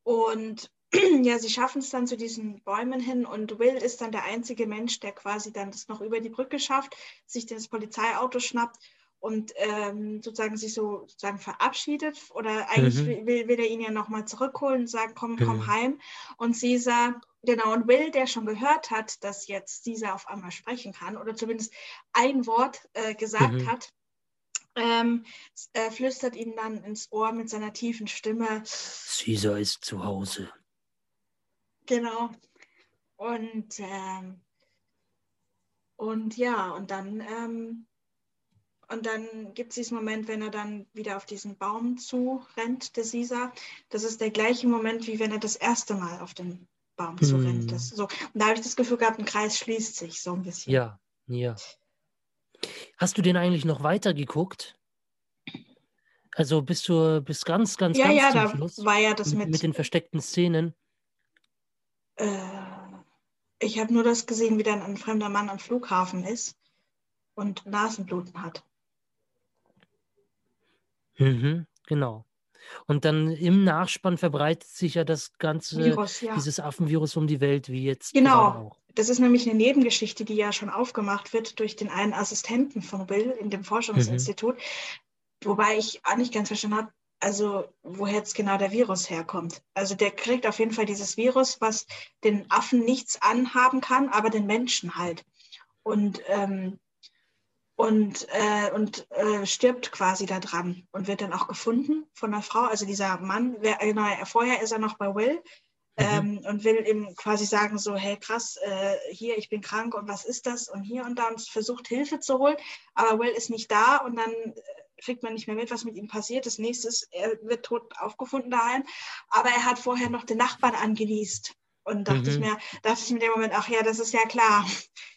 und ja, sie schaffen es dann zu diesen Bäumen hin und Will ist dann der einzige Mensch, der quasi dann das noch über die Brücke schafft, sich das Polizeiauto schnappt und ähm, sozusagen sich so sozusagen verabschiedet oder eigentlich mhm. will, will er ihn ja nochmal zurückholen und sagen, komm, komm mhm. heim. Und Caesar, genau, und Will, der schon gehört hat, dass jetzt Caesar auf einmal sprechen kann oder zumindest ein Wort äh, gesagt mhm. hat, ähm, äh, flüstert ihm dann ins Ohr mit seiner tiefen Stimme. Caesar ist zu Hause. Genau. Und, ähm, und ja, und dann, ähm, und dann gibt es diesen Moment, wenn er dann wieder auf diesen Baum zu rennt, der Sisa. Das ist der gleiche Moment, wie wenn er das erste Mal auf den Baum zu hm. rennt. Das, so. Und da habe ich das Gefühl gehabt, ein Kreis schließt sich so ein bisschen. Ja, ja. Hast du den eigentlich noch weiter geguckt? Also bist du bis ganz, ganz, ja, ganz ja, da Schluss war ja das mit, mit den versteckten Szenen. Äh, ich habe nur das gesehen, wie dann ein fremder Mann am Flughafen ist und Nasenbluten hat. Mhm, genau. Und dann im Nachspann verbreitet sich ja das ganze, Virus, ja. dieses Affenvirus um die Welt, wie jetzt. Genau. Das ist nämlich eine Nebengeschichte, die ja schon aufgemacht wird durch den einen Assistenten von Bill in dem Forschungsinstitut. Mhm. Wobei ich auch nicht ganz verstanden habe, also woher jetzt genau der Virus herkommt. Also der kriegt auf jeden Fall dieses Virus, was den Affen nichts anhaben kann, aber den Menschen halt. Und, ähm, und, äh, und äh, stirbt quasi da dran und wird dann auch gefunden von einer Frau. Also dieser Mann, wer, genau, vorher ist er noch bei Will. Mhm. Ähm, und will ihm quasi sagen, so, hey krass, äh, hier, ich bin krank und was ist das? Und hier und da und versucht Hilfe zu holen, aber Will ist nicht da und dann kriegt man nicht mehr mit, was mit ihm passiert. Das nächste ist, er wird tot aufgefunden daheim. Aber er hat vorher noch den Nachbarn angenießt. Und dachte mhm. ich mir, dachte ich mir in dem Moment, ach ja, das ist ja klar,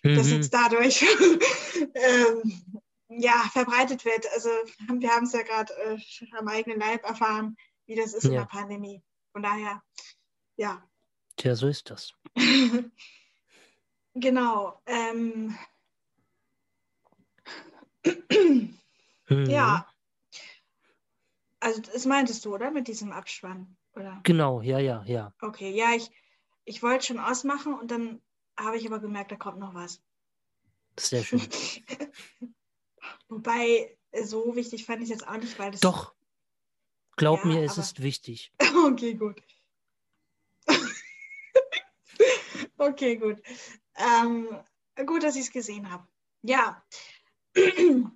mhm. dass jetzt dadurch ähm, ja, verbreitet wird. Also wir haben es ja gerade äh, am eigenen Leib erfahren, wie das ist ja. in der Pandemie. Von daher, ja. Tja, so ist das. genau. Ähm, Mhm. Ja. Also das meintest du, oder? Mit diesem Abspann, oder? Genau, ja, ja, ja. Okay, ja, ich, ich wollte schon ausmachen und dann habe ich aber gemerkt, da kommt noch was. Sehr schön. Wobei, so wichtig fand ich es jetzt auch nicht, weil das. Doch. Glaub ja, mir, es aber... ist wichtig. okay, gut. okay, gut. Ähm, gut, dass ich es gesehen habe. Ja.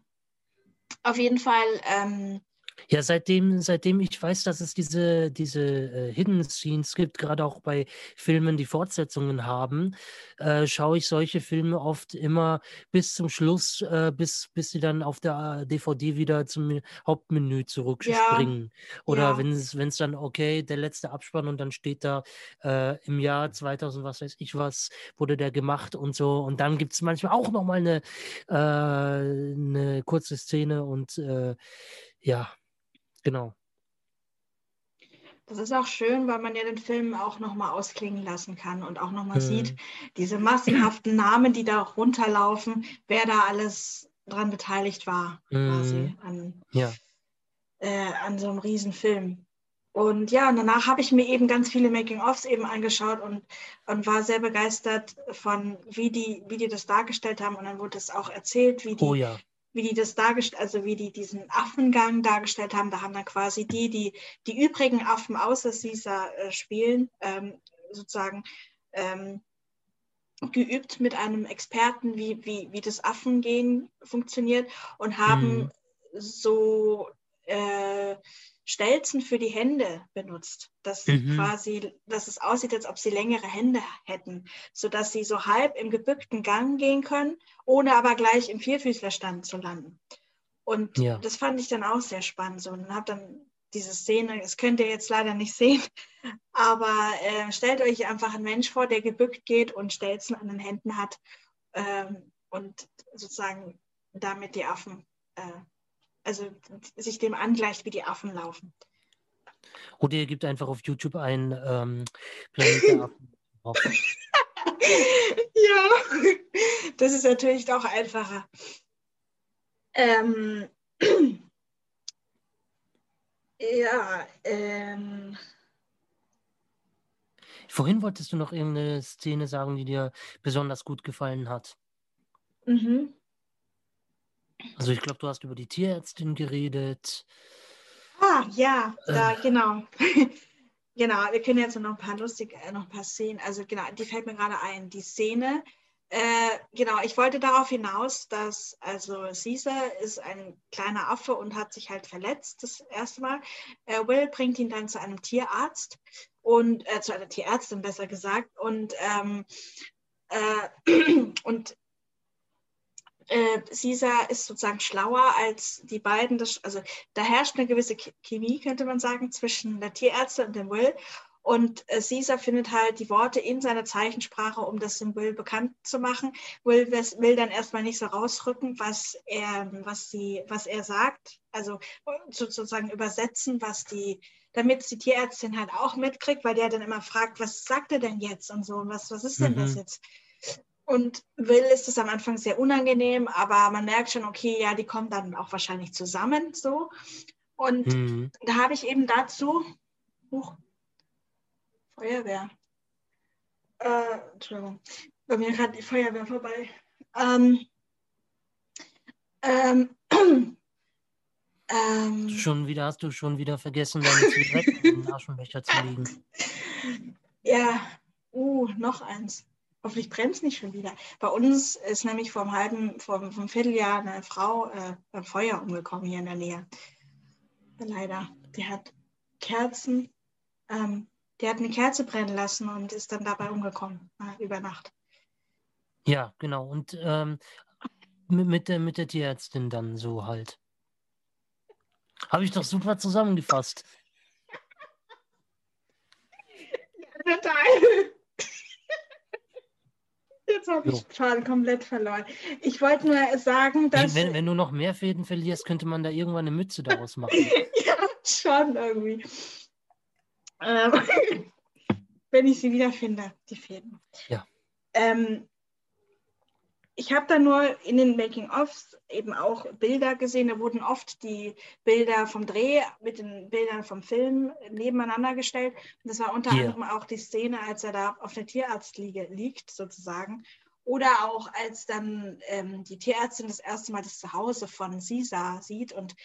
auf jeden Fall ähm, ja, seitdem, seitdem ich weiß, dass es diese, diese äh, Hidden Scenes gibt, gerade auch bei Filmen, die Fortsetzungen haben, äh, schaue ich solche Filme oft immer bis zum Schluss, äh, bis, bis sie dann auf der DVD wieder zum Hauptmenü zurückspringen. Ja. Oder ja. wenn es dann, okay, der letzte Abspann und dann steht da äh, im Jahr 2000, was weiß ich was, wurde der gemacht und so. Und dann gibt es manchmal auch nochmal eine, äh, eine kurze Szene und äh, ja, Genau. Das ist auch schön, weil man ja den Film auch nochmal ausklingen lassen kann und auch nochmal mhm. sieht, diese massenhaften Namen, die da runterlaufen, wer da alles daran beteiligt war, mhm. quasi an, ja. äh, an so einem Riesenfilm. Und ja, und danach habe ich mir eben ganz viele Making-ofs eben angeschaut und, und war sehr begeistert von, wie die, wie die das dargestellt haben. Und dann wurde es auch erzählt, wie die, oh ja. Wie die das dargestellt, also wie die diesen Affengang dargestellt haben. Da haben dann quasi die, die die übrigen Affen außer Caesar äh, spielen, ähm, sozusagen ähm, geübt mit einem Experten, wie, wie, wie das Affengehen funktioniert und haben mhm. so äh, Stelzen für die Hände benutzt, dass mhm. quasi, dass es aussieht, als ob sie längere Hände hätten, sodass sie so halb im gebückten Gang gehen können, ohne aber gleich im Vierfüßlerstand zu landen. Und ja. das fand ich dann auch sehr spannend. So, und habe dann diese Szene, das könnt ihr jetzt leider nicht sehen, aber äh, stellt euch einfach einen Mensch vor, der gebückt geht und Stelzen an den Händen hat ähm, und sozusagen damit die Affen äh, also sich dem angleicht, wie die Affen laufen. Oder ihr gebt einfach auf YouTube ein ähm, Planet der Affen. ja, das ist natürlich auch einfacher. Ähm, ja, ähm, Vorhin wolltest du noch irgendeine Szene sagen, die dir besonders gut gefallen hat. Mhm. Also ich glaube, du hast über die Tierärztin geredet. Ah, ja, da, äh. genau. genau, wir können jetzt noch ein paar lustige, äh, noch ein paar Szenen, also genau, die fällt mir gerade ein, die Szene. Äh, genau, ich wollte darauf hinaus, dass also Caesar ist ein kleiner Affe und hat sich halt verletzt das erste Mal. Äh, Will bringt ihn dann zu einem Tierarzt und äh, zu einer Tierärztin besser gesagt und ähm, äh, und äh, Caesar ist sozusagen schlauer als die beiden. Das, also da herrscht eine gewisse Chemie, könnte man sagen, zwischen der Tierärztin und dem Will. Und äh, Caesar findet halt die Worte in seiner Zeichensprache, um das dem Will bekannt zu machen. Will will dann erstmal nicht so rausrücken, was er, was sie, was er sagt. Also sozusagen übersetzen, was die, damit die Tierärztin halt auch mitkriegt, weil der dann immer fragt, was sagt er denn jetzt und so, was, was ist denn mhm. das jetzt? Und Will ist es am Anfang sehr unangenehm, aber man merkt schon, okay, ja, die kommen dann auch wahrscheinlich zusammen so. Und mhm. da habe ich eben dazu, huch, Feuerwehr. Äh, Entschuldigung, bei mir gerade die Feuerwehr vorbei. Ähm, ähm, ähm, schon wieder hast du schon wieder vergessen, deine Zigaretten in den Aschenbecher zu legen. Ja, uh, noch eins. Hoffentlich brennt es nicht schon wieder. Bei uns ist nämlich vor einem halben, vor, einem Vierteljahr eine Frau äh, beim Feuer umgekommen hier in der Nähe. Leider. Die hat Kerzen, ähm, die hat eine Kerze brennen lassen und ist dann dabei umgekommen äh, über Nacht. Ja, genau. Und ähm, mit, der, mit der Tierärztin dann so halt. Habe ich doch super zusammengefasst. ja, total. Jetzt habe ich. Faden komplett verloren. Ich wollte nur sagen, dass. Wenn, wenn, du noch mehr Fäden verlierst, könnte man da irgendwann eine Mütze daraus machen. ja, schon irgendwie. Ähm, wenn ich sie wiederfinde, die Fäden. Ja. Ähm, ich habe da nur in den Making-ofs eben auch Bilder gesehen. Da wurden oft die Bilder vom Dreh mit den Bildern vom Film nebeneinander gestellt. Und das war unter yeah. anderem auch die Szene, als er da auf der Tierarztliege liegt, sozusagen. Oder auch als dann ähm, die Tierärztin das erste Mal das Zuhause von Sisa sieht und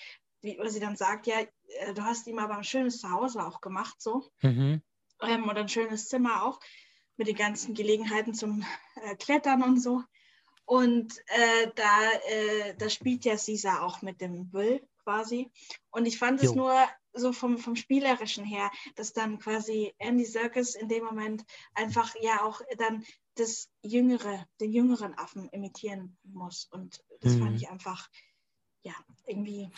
wie, sie dann sagt, ja, äh, du hast ihm aber ein schönes Zuhause auch gemacht, so. Mhm. Ähm, und ein schönes Zimmer auch mit den ganzen Gelegenheiten zum äh, Klettern und so. Und äh, da, äh, da spielt ja Caesar auch mit dem Will quasi. Und ich fand jo. es nur so vom, vom Spielerischen her, dass dann quasi Andy Serkis in dem Moment einfach ja auch dann das Jüngere, den jüngeren Affen imitieren muss. Und das mhm. fand ich einfach, ja, irgendwie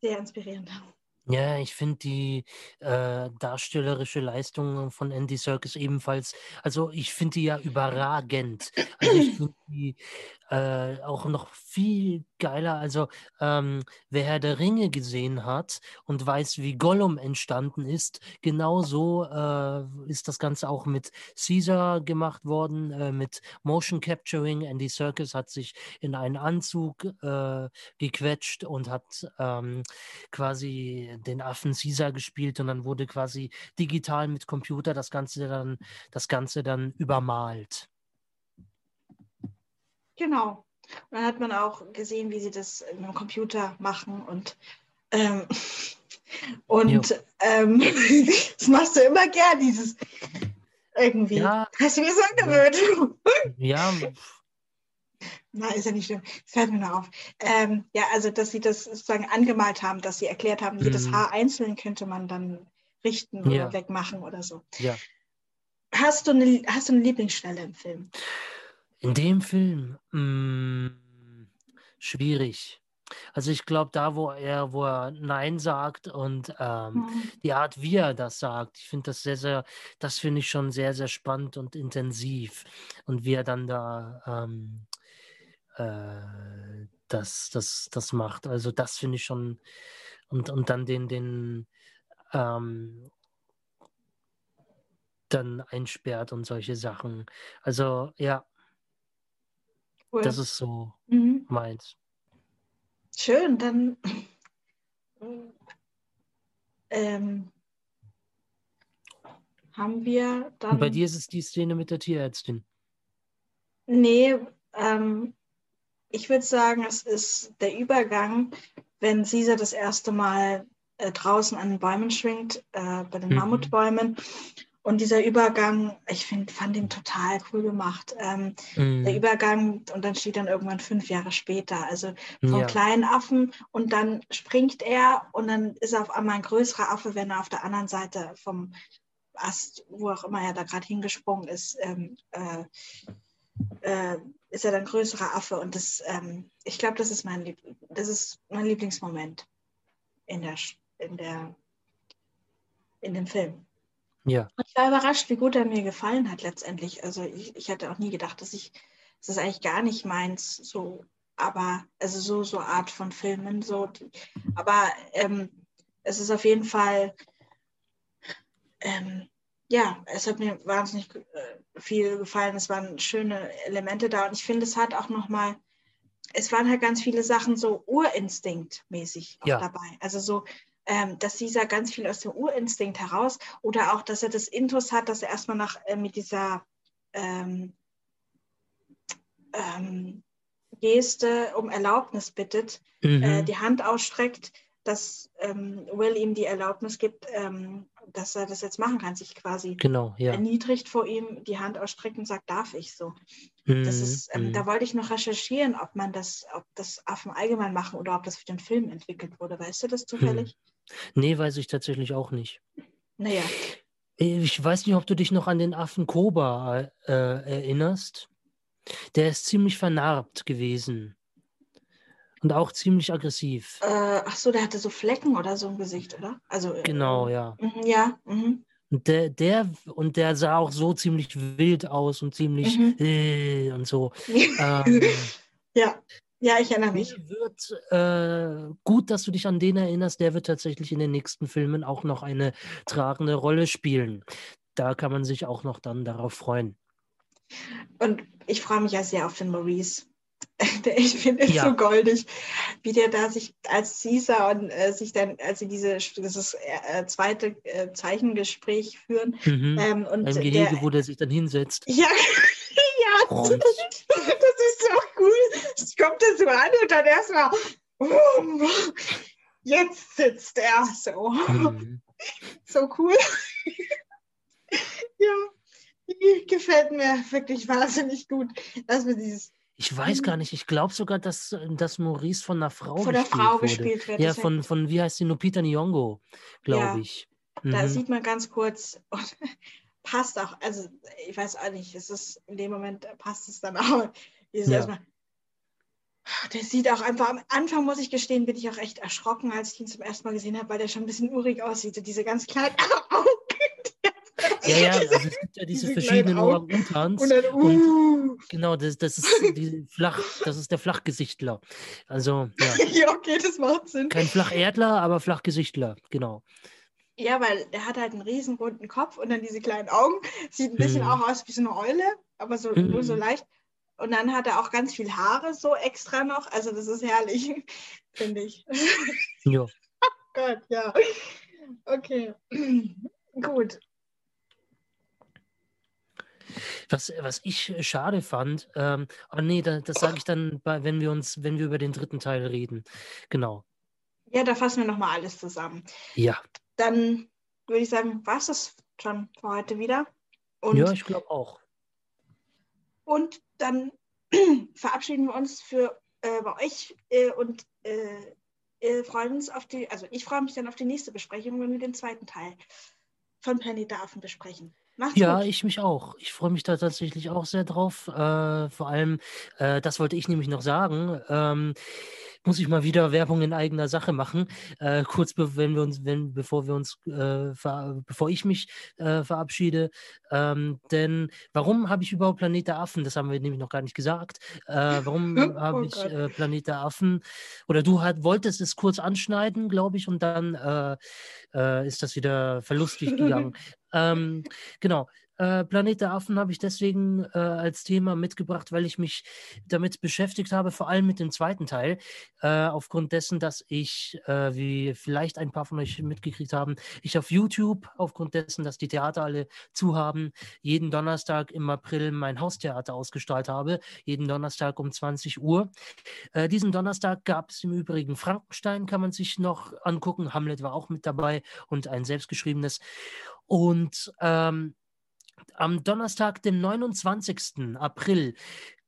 sehr inspirierend. Ja, ich finde die äh, darstellerische Leistung von Andy Serkis ebenfalls, also ich finde die ja überragend. Also ich finde die äh, auch noch viel geiler. Also ähm, wer Herr der Ringe gesehen hat und weiß, wie Gollum entstanden ist, genauso äh, ist das Ganze auch mit Caesar gemacht worden, äh, mit Motion Capturing. Andy Serkis hat sich in einen Anzug äh, gequetscht und hat ähm, quasi den Affen Caesar gespielt und dann wurde quasi digital mit Computer das Ganze dann, das Ganze dann übermalt. Genau. Und dann hat man auch gesehen, wie sie das mit dem Computer machen und ähm, und ähm, das machst du immer gern, dieses irgendwie. Ja. Hast du mir so angewöhnt? Ja. Na, ist ja nicht schlimm. Fällt mir nur auf. Ähm, ja, also, dass sie das sozusagen angemalt haben, dass sie erklärt haben, jedes mhm. Haar einzeln könnte man dann richten oder ja. wegmachen oder so. Ja. Hast du, eine, hast du eine Lieblingsstelle im Film? In dem Film, mh, hm, schwierig. Also ich glaube, da, wo er, wo er Nein sagt und ähm, mhm. die Art, wie er das sagt, ich finde das sehr, sehr, das finde ich schon sehr, sehr spannend und intensiv. Und wie er dann da ähm, äh, das, das, das macht. Also das finde ich schon. Und, und dann den, den ähm, dann einsperrt und solche Sachen. Also ja, Cool. Das ist so mhm. meins. Schön, dann ähm, haben wir dann. Und bei dir ist es die Szene mit der Tierärztin. Nee, ähm, ich würde sagen, es ist der Übergang, wenn Caesar das erste Mal äh, draußen an den Bäumen schwingt, äh, bei den mhm. Mammutbäumen und dieser Übergang, ich find, fand ihn total cool gemacht. Ähm, mm. Der Übergang, und dann steht dann irgendwann fünf Jahre später, also vom ja. kleinen Affen und dann springt er und dann ist er auf einmal ein größerer Affe, wenn er auf der anderen Seite vom Ast, wo auch immer er da gerade hingesprungen ist, ähm, äh, äh, ist er dann größerer Affe. Und das, ähm, ich glaube, das ist mein Lieb das ist mein Lieblingsmoment in der, in der, in dem Film. Ja. Ich war überrascht, wie gut er mir gefallen hat letztendlich. Also ich, ich hatte auch nie gedacht, dass ich, das ist eigentlich gar nicht meins, so, aber, also so, so Art von Filmen, so, aber ähm, es ist auf jeden Fall, ähm, ja, es hat mir wahnsinnig äh, viel gefallen. Es waren schöne Elemente da und ich finde, es hat auch nochmal, es waren halt ganz viele Sachen so Urinstinkt-mäßig ja. dabei. Also so, ähm, dass dieser ganz viel aus dem Urinstinkt heraus oder auch, dass er das Intus hat, dass er erstmal nach äh, mit dieser ähm, ähm, Geste um Erlaubnis bittet, mhm. äh, die Hand ausstreckt, dass ähm, Will ihm die Erlaubnis gibt, ähm, dass er das jetzt machen kann, sich quasi genau, ja. erniedrigt vor ihm, die Hand ausstreckt und sagt, darf ich so. Mhm. Das ist, ähm, mhm. Da wollte ich noch recherchieren, ob man das, ob das Affen allgemein machen oder ob das für den Film entwickelt wurde. Weißt du das zufällig? Nee, weiß ich tatsächlich auch nicht. Naja. Äh, ich weiß nicht, ob du dich noch an den Affen Koba äh, erinnerst. Der ist ziemlich vernarbt gewesen. Und auch ziemlich aggressiv. Äh, ach so, der hatte so Flecken oder so im Gesicht, oder? Also, äh, genau, ja. Mhm, ja. Mhm. Und der, der, und der sah auch so ziemlich wild aus und ziemlich mhm. äh, und so. ähm, ja. Ja, ich erinnere mich. Wird, äh, gut, dass du dich an den erinnerst. Der wird tatsächlich in den nächsten Filmen auch noch eine tragende Rolle spielen. Da kann man sich auch noch dann darauf freuen. Und ich freue mich ja sehr auf den Maurice. Ich finde es ja. so goldig, wie der da sich als Caesar und äh, sich dann, als sie diese dieses äh, zweite äh, Zeichengespräch führen. Mhm. Ähm, und Ein Gehege, der, wo der sich dann hinsetzt. Ja, ja, das, das, ist so cool. Es kommt da so an und dann erstmal, um, jetzt sitzt er so. Mhm. So cool. ja, gefällt mir wirklich wahnsinnig gut, dass wir dieses ich weiß gar nicht, ich glaube sogar, dass, dass Maurice von einer Frau, von gespielt, Frau gespielt wird. Ja, von, von, wie heißt sie, Lupita Nyong'o, glaube ja, ich. Mhm. Da sieht man ganz kurz, passt auch, also ich weiß auch nicht, es ist in dem Moment passt es dann auch. Ja. erstmal, der sieht auch einfach, am Anfang muss ich gestehen, bin ich auch echt erschrocken, als ich ihn zum ersten Mal gesehen habe, weil der schon ein bisschen urig aussieht. diese ganz kleinen Augen. Ja, ja, also es gibt ja diese, diese verschiedenen Orang-Utans. Und, dann, uh. und, genau, das, das ist die flach, das ist der Flachgesichtler. Also, ja. ja, okay, das macht Sinn. Kein Flacherdler, aber Flachgesichtler, genau. Ja, weil der hat halt einen riesen runden Kopf und dann diese kleinen Augen. Sieht ein bisschen hm. auch aus wie so eine Eule, aber so, hm. nur so leicht. Und dann hat er auch ganz viel Haare so extra noch. Also das ist herrlich, finde ich. Ja. oh Gott, ja. Okay. Gut. Was, was ich schade fand, ähm, oh nee, da, das sage ich dann, bei, wenn wir uns, wenn wir über den dritten Teil reden. Genau. Ja, da fassen wir nochmal alles zusammen. Ja. Dann würde ich sagen, war es das schon für heute wieder. Und, ja, ich glaube auch. Und dann verabschieden wir uns für äh, bei euch äh, und äh, äh, freuen uns auf die, also ich freue mich dann auf die nächste Besprechung, wenn wir den zweiten Teil von Planet der Affen besprechen. Macht's ja, gut. ich mich auch. Ich freue mich da tatsächlich auch sehr drauf. Äh, vor allem, das wollte ich nämlich noch sagen. Ähm, muss ich mal wieder Werbung in eigener Sache machen. Äh, kurz be wenn wir uns, wenn, bevor wir uns, äh, bevor ich mich äh, verabschiede. Ähm, denn warum habe ich überhaupt Planet der Affen? Das haben wir nämlich noch gar nicht gesagt. Äh, warum oh habe ich äh, Planet der Affen? Oder du hat, wolltest es kurz anschneiden, glaube ich, und dann äh, ist das wieder verlustig gegangen. ähm, genau. Äh, Planet der Affen habe ich deswegen äh, als Thema mitgebracht, weil ich mich damit beschäftigt habe, vor allem mit dem zweiten Teil, äh, aufgrund dessen, dass ich, äh, wie vielleicht ein paar von euch mitgekriegt haben, ich auf YouTube, aufgrund dessen, dass die Theater alle zu haben, jeden Donnerstag im April mein Haustheater ausgestrahlt habe, jeden Donnerstag um 20 Uhr. Äh, diesen Donnerstag gab es im Übrigen Frankenstein, kann man sich noch angucken, Hamlet war auch mit dabei und ein selbstgeschriebenes. Und ähm, am Donnerstag, dem 29. April,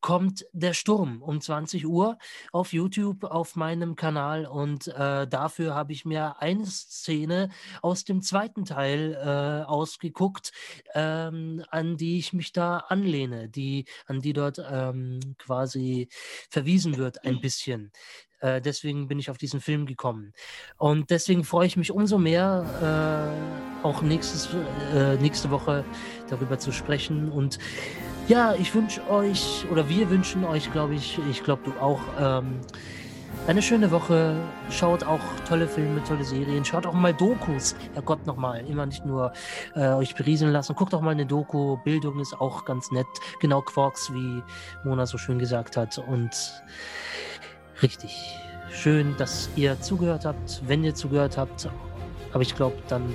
kommt der Sturm um 20 Uhr auf YouTube auf meinem Kanal und äh, dafür habe ich mir eine Szene aus dem zweiten Teil äh, ausgeguckt, ähm, an die ich mich da anlehne, die an die dort ähm, quasi verwiesen wird ein bisschen. Äh, deswegen bin ich auf diesen Film gekommen. Und deswegen freue ich mich umso mehr, äh, auch nächstes, äh, nächste Woche darüber zu sprechen. Und ja, ich wünsche euch, oder wir wünschen euch, glaube ich, ich glaube du auch, ähm, eine schöne Woche. Schaut auch tolle Filme, tolle Serien. Schaut auch mal Dokus. Herrgott nochmal. Immer nicht nur äh, euch berieseln lassen. Guckt auch mal eine Doku. Bildung ist auch ganz nett. Genau Quarks, wie Mona so schön gesagt hat. Und richtig schön, dass ihr zugehört habt. Wenn ihr zugehört habt. Aber ich glaube, dann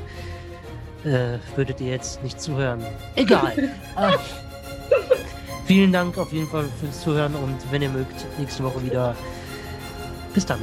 äh, würdet ihr jetzt nicht zuhören. Egal. äh, Vielen Dank auf jeden Fall fürs Zuhören und wenn ihr mögt, nächste Woche wieder. Bis dann.